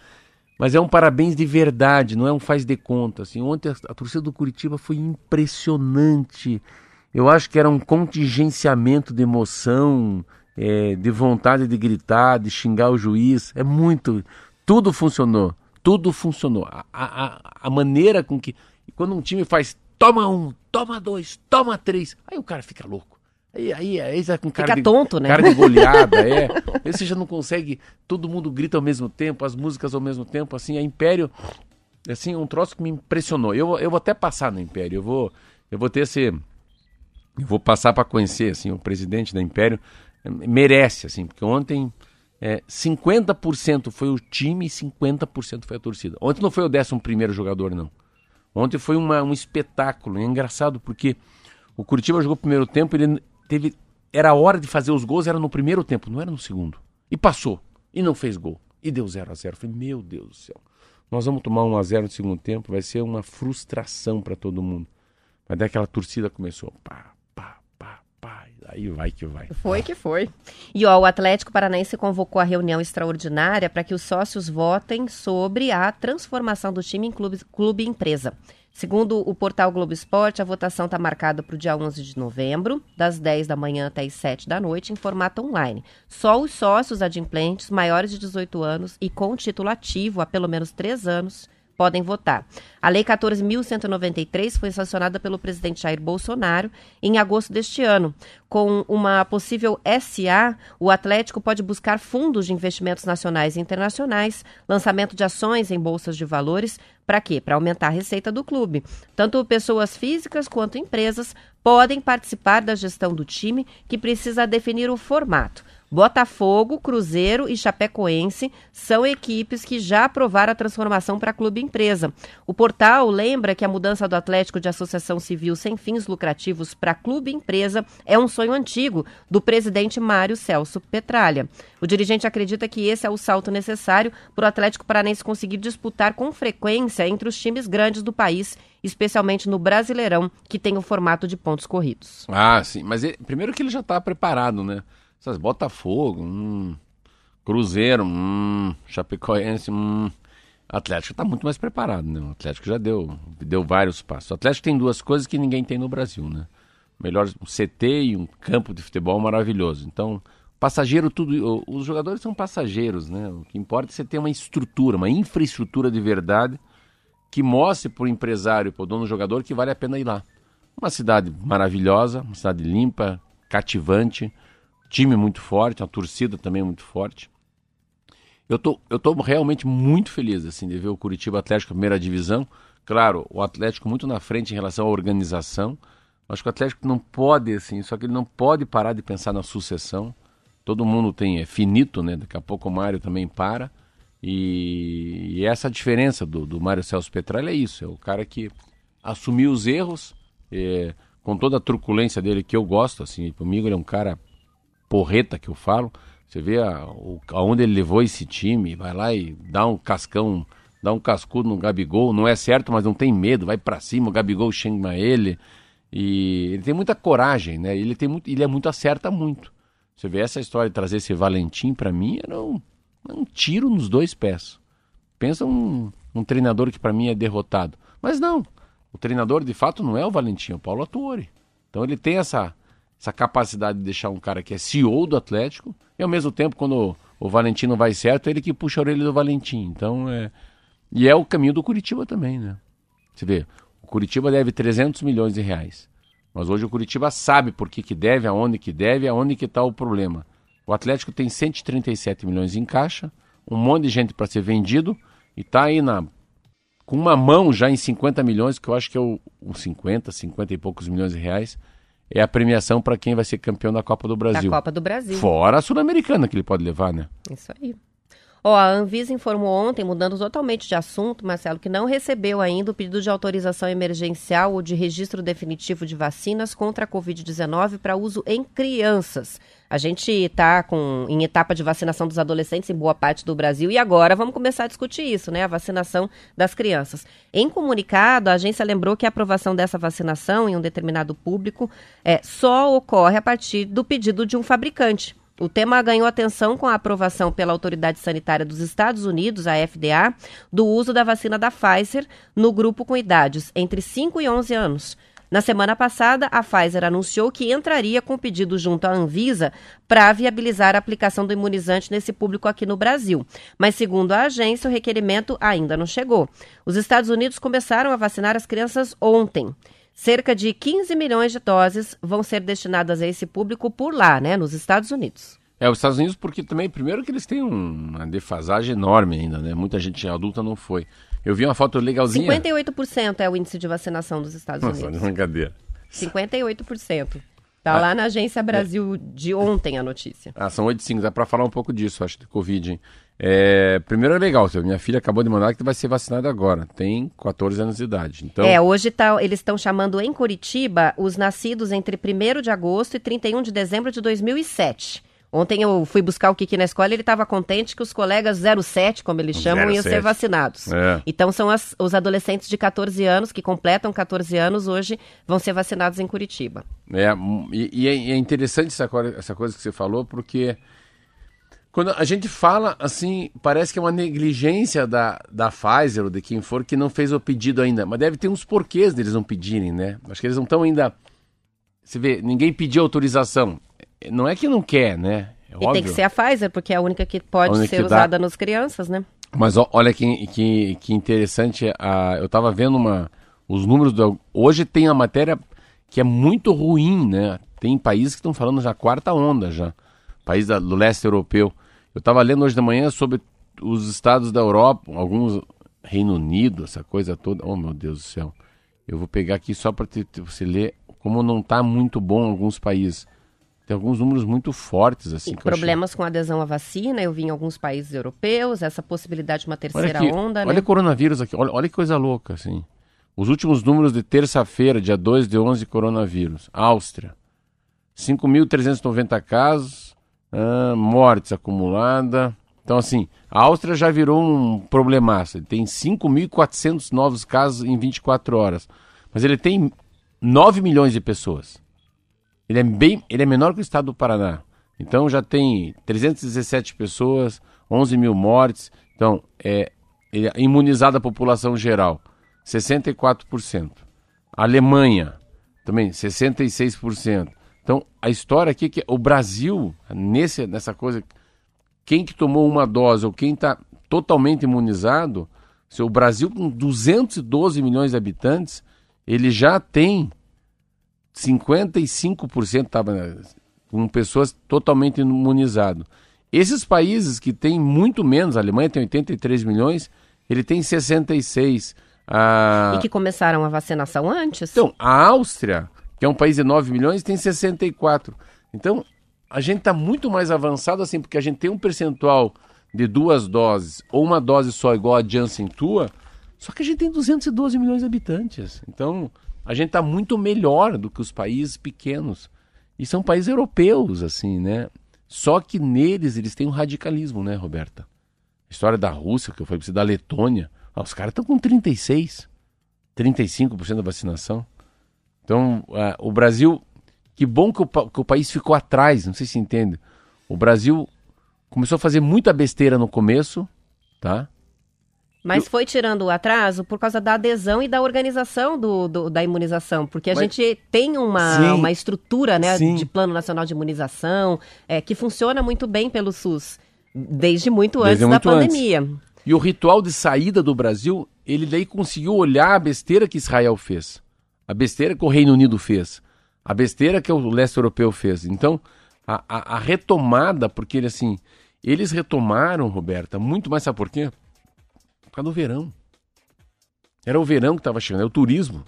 Mas é um parabéns de verdade, não é um faz de conta. Assim. Ontem a, a torcida do Curitiba foi impressionante. Eu acho que era um contingenciamento de emoção, é, de vontade de gritar, de xingar o juiz. É muito. Tudo funcionou. Tudo funcionou. A, a, a- maneira com que. Quando um time faz toma um, toma dois, toma três, aí o cara fica louco. Aí, aí, aí já com cara Fica de, tonto, né? Cara de goleada, é. Aí você já não consegue. Todo mundo grita ao mesmo tempo, as músicas ao mesmo tempo, assim. A Império, assim, um troço que me impressionou. Eu, vou- eu vou até passar no Império. Eu vou, eu vou ter esse. Eu vou passar para conhecer, assim, o presidente da Império. Merece, assim, porque ontem. É, 50% foi o time e 50% foi a torcida. Ontem não foi o 11 jogador, não. Ontem foi uma- um espetáculo. É engraçado porque o Curitiba jogou o primeiro tempo, ele teve. Era a hora de fazer os gols, era no primeiro tempo, não era no segundo. E passou. E não fez gol. E deu 0 a 0 Falei, meu Deus do céu. Nós vamos tomar 1 a 0 no segundo tempo, vai ser uma frustração para todo mundo. Mas daí aquela torcida começou. Pá, pá, pá, pá. Aí vai que vai. Foi que foi. E ó, o Atlético Paranaense convocou a reunião extraordinária para que os sócios votem sobre a transformação do time em clube, clube empresa. Segundo o portal Globo Esporte, a votação está marcada para o dia 11 de novembro, das 10 da manhã até as 7 da noite, em formato online. Só os sócios adimplentes maiores de 18 anos e com título ativo há pelo menos 3 anos podem votar. A Lei 14.193 foi sancionada pelo presidente Jair Bolsonaro em agosto deste ano. Com uma possível SA, o Atlético pode buscar fundos de investimentos nacionais e internacionais, lançamento de ações em bolsas de valores, Para quê? Para aumentar a receita do clube. Tanto pessoas físicas quanto empresas podem participar da gestão do time, que precisa definir o formato. Botafogo, Cruzeiro e Chapecoense são equipes que já aprovaram a transformação para clube empresa. O portal lembra que a mudança do Atlético de associação civil sem fins lucrativos para clube empresa é um sonho antigo do presidente Mário Celso Petralha. O dirigente acredita que esse é o salto necessário para o Atlético Paranense conseguir disputar com frequência entre os times grandes do país, especialmente no Brasileirão, que tem o formato de pontos corridos. Ah, sim. Mas ele, primeiro que ele já está preparado, né? Essas Botafogo, hum, Cruzeiro, hum, Chapecoense, hum, Atlético está muito mais preparado, né? O Atlético já deu, deu vários passos. O Atlético tem duas coisas que ninguém tem no Brasil, né? Melhor um CT e um campo de futebol maravilhoso. Então, passageiro tudo, os jogadores são passageiros, né? O que importa é você ter uma estrutura, uma infraestrutura de verdade que mostre para o empresário, para o dono do jogador que vale a pena ir lá. Uma cidade maravilhosa, uma cidade limpa, cativante, time muito forte, a torcida também muito forte. Eu tô, eu tô realmente muito feliz assim de ver o Curitiba Atlético primeira divisão. Claro, o Atlético muito na frente em relação à organização. Acho que o Atlético não pode assim, só que ele não pode parar de pensar na sucessão. Todo mundo tem é finito, né? Daqui a pouco o Mário também para. E, e essa diferença do, do Mário Celso Petralha é isso, é o cara que assumiu os erros, é, com toda a truculência dele que eu gosto, assim, comigo ele é um cara porreta que eu falo. Você vê a, o, aonde ele levou esse time, vai lá e dá um cascão, dá um cascudo no Gabigol, não é certo, mas não tem medo, vai para cima, o Gabigol xinga ele. E ele tem muita coragem, né? Ele tem muito, ele é muito acerta muito. Você vê essa história de trazer esse Valentim para mim era um, um, tiro nos dois pés. Pensa um, um treinador que para mim é derrotado. Mas não, o treinador de fato não é o Valentim, é o Paulo Atuori. Então ele tem essa essa capacidade de deixar um cara que é CEO do Atlético e ao mesmo tempo quando o, Valentim não vai certo, ele que puxa a orelha do Valentim. Então é e é o caminho do Curitiba também, né? Você vê, o Curitiba deve 300 milhões de reais. Mas hoje o Curitiba sabe por que, que deve, aonde que deve, aonde que está o problema. O Atlético tem 137 milhões em caixa, um monte de gente para ser vendido e está aí na com uma mão já em 50 milhões, que eu acho que é o, o 50, 50 e poucos milhões de reais é a premiação para quem vai ser campeão da Copa do Brasil. Da Copa do Brasil. Fora a Sul-Americana que ele pode levar, né? Isso aí. Ó, a Anvisa informou ontem, mudando totalmente de assunto, Marcelo, que não recebeu ainda o pedido de autorização emergencial ou de registro definitivo de vacinas contra a Covid-19 para uso em crianças. A gente está em etapa de vacinação dos adolescentes em boa parte do Brasil e agora vamos começar a discutir isso, né? A vacinação das crianças. Em comunicado, a agência lembrou que a aprovação dessa vacinação em um determinado público é, só ocorre a partir do pedido de um fabricante. O tema ganhou atenção com a aprovação pela Autoridade Sanitária dos Estados Unidos, a FDA, do uso da vacina da Pfizer no grupo com idades entre 5 e 11 anos. Na semana passada, a Pfizer anunciou que entraria com pedido junto à Anvisa para viabilizar a aplicação do imunizante nesse público aqui no Brasil. Mas, segundo a agência, o requerimento ainda não chegou. Os Estados Unidos começaram a vacinar as crianças ontem. Cerca de 15 milhões de doses vão ser destinadas a esse público por lá, né, nos Estados Unidos. É, os Estados Unidos, porque também, primeiro que eles têm uma defasagem enorme ainda, né? Muita gente adulta não foi. Eu vi uma foto legalzinha. 58% é o índice de vacinação dos Estados Nossa, Unidos. brincadeira. 58%. Tá Ah, lá na Agência Brasil de ontem a notícia. Ah, são 8 e 5, dá pra falar um pouco disso, acho, de Covid, hein? É, primeiro é legal, minha filha acabou de mandar que vai ser vacinada agora, tem 14 anos de idade. Então, É, hoje tá, eles estão chamando em Curitiba os nascidos entre 1 de agosto e 31 de dezembro de 2007. Ontem eu fui buscar o Kiki na escola e ele estava contente que os colegas 07, como eles chamam, iam 07. ser vacinados. É. Então são as- os adolescentes de 14 anos, que completam 14 anos hoje, vão ser vacinados em Curitiba. É, hum, e, e é, e é interessante essa, essa coisa que você falou, porque quando a gente fala assim, parece que é uma negligência da, da Pfizer ou de quem for que não fez o pedido ainda. Mas deve ter uns porquês deles não pedirem, né? Acho que eles não estão ainda. Você vê, ninguém pediu autorização. Não é que não quer, né? É E tem que ser a Pfizer, porque é a única que pode única ser que dá. usada nas crianças, né? Mas ó, olha que, que, que interessante, a, eu estava vendo uma, os números, do, hoje tem a matéria que é muito ruim, né? Tem países que estão falando já quarta onda já, país da- do leste europeu. Eu estava lendo hoje de manhã sobre os estados da Europa, alguns Reino Unido, essa coisa toda. Oh, meu Deus do céu. Eu vou pegar aqui só para você ler como não está muito bom em alguns países. Tem alguns números muito fortes, assim. E problemas com adesão à vacina, eu vi em alguns países europeus, essa possibilidade de uma terceira olha aqui, onda, Olha né? o coronavírus aqui, olha, olha que coisa louca, assim. Os últimos números de terça-feira, dia 2 de 11, coronavírus. Áustria, 5.390 casos, mortes acumulada. Então, assim, a Áustria já virou um problemaço. Ele tem 5.400 novos casos em 24 horas. Mas ele tem 9 milhões de pessoas. Ele é, bem, ele é menor que o estado do Paraná. Então já tem 317 pessoas, 11 mil mortes. Então, é, é imunizada a população geral, 64%. A Alemanha, também 66%. Então, a história aqui é que o Brasil, nesse, nessa coisa, quem que tomou uma dose ou quem está totalmente imunizado, se o Brasil com 212 milhões de habitantes, ele já tem 55% tava com pessoas totalmente imunizadas. Esses países que têm muito menos, a Alemanha tem 83 milhões, ele tem 66. A... E que começaram a vacinação antes? Então, a Áustria, que é um país de 9 milhões, tem 64. Então, a gente está muito mais avançado assim, porque a gente tem um percentual de duas doses, ou uma dose só igual a Janssen tua, só que a gente tem 212 milhões de habitantes. Então, a gente está muito melhor do que os países pequenos. E são países europeus, assim, né? Só que neles eles têm um radicalismo, né, Roberta? A história da Rússia, que eu falei pra você, da Letônia. Ah, os caras estão com 36, 35% da vacinação. Então, uh, o Brasil, que bom que o, que o país ficou atrás, não sei se entende. O Brasil começou a fazer muita besteira no começo, tá? Mas foi tirando o atraso por causa da adesão e da organização do, do da imunização, porque a Mas- gente tem uma, Sim. uma estrutura né, Sim. de Plano Nacional de Imunização é, que funciona muito bem pelo SUS, desde muito antes Desde da muito antes. pandemia. E o ritual de saída do Brasil, ele daí conseguiu olhar a besteira que Israel fez, a besteira que o Reino Unido fez, a besteira que o leste europeu fez. Então, a, a- a retomada, porque ele assim, eles retomaram, Roberta, muito mais, sabe por quê? Por causa do verão. Era o verão que estava chegando, é o turismo.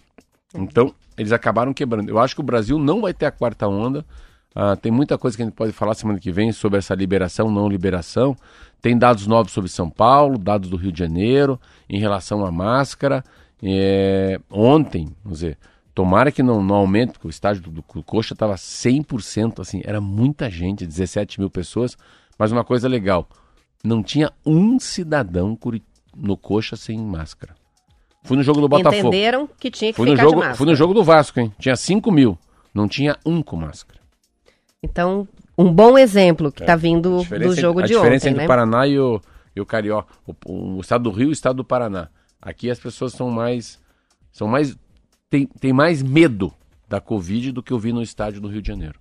Então, eles acabaram quebrando. Eu acho que o Brasil não vai ter a quarta onda. Ah, tem muita coisa que a gente pode falar semana que vem sobre essa liberação, não liberação. Tem dados novos sobre São Paulo, dados do Rio de Janeiro, em relação à máscara. É, ontem, vamos dizer, tomara que não, não aumente, porque o estádio do, do Coxa estava 100%, assim, era muita gente, 17 mil pessoas. Mas uma coisa legal, não tinha um cidadão no Coxa sem máscara. Fui no jogo do Botafogo. Entenderam que tinha que Fui no, ficar jogo, de máscara. fui no jogo do Vasco, hein? Tinha 5 mil. Não tinha um com máscara. Então, um bom exemplo que está vindo É. A diferença do jogo de A diferença ontem, entre né? o Paraná e o, e o Carioca. O, o estado do Rio e o estado do Paraná. Aqui as pessoas são mais. São mais. Tem, tem mais medo da Covid do que eu vi no estádio do Rio de Janeiro.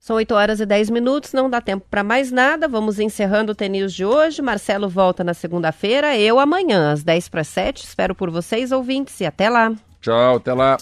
São 8 horas e 10 minutos, não dá tempo para mais nada. Vamos encerrando o TNews de hoje. Marcelo volta na segunda-feira, eu amanhã, às 10 para 7. Espero por vocês, ouvintes, e até lá. Tchau, até lá.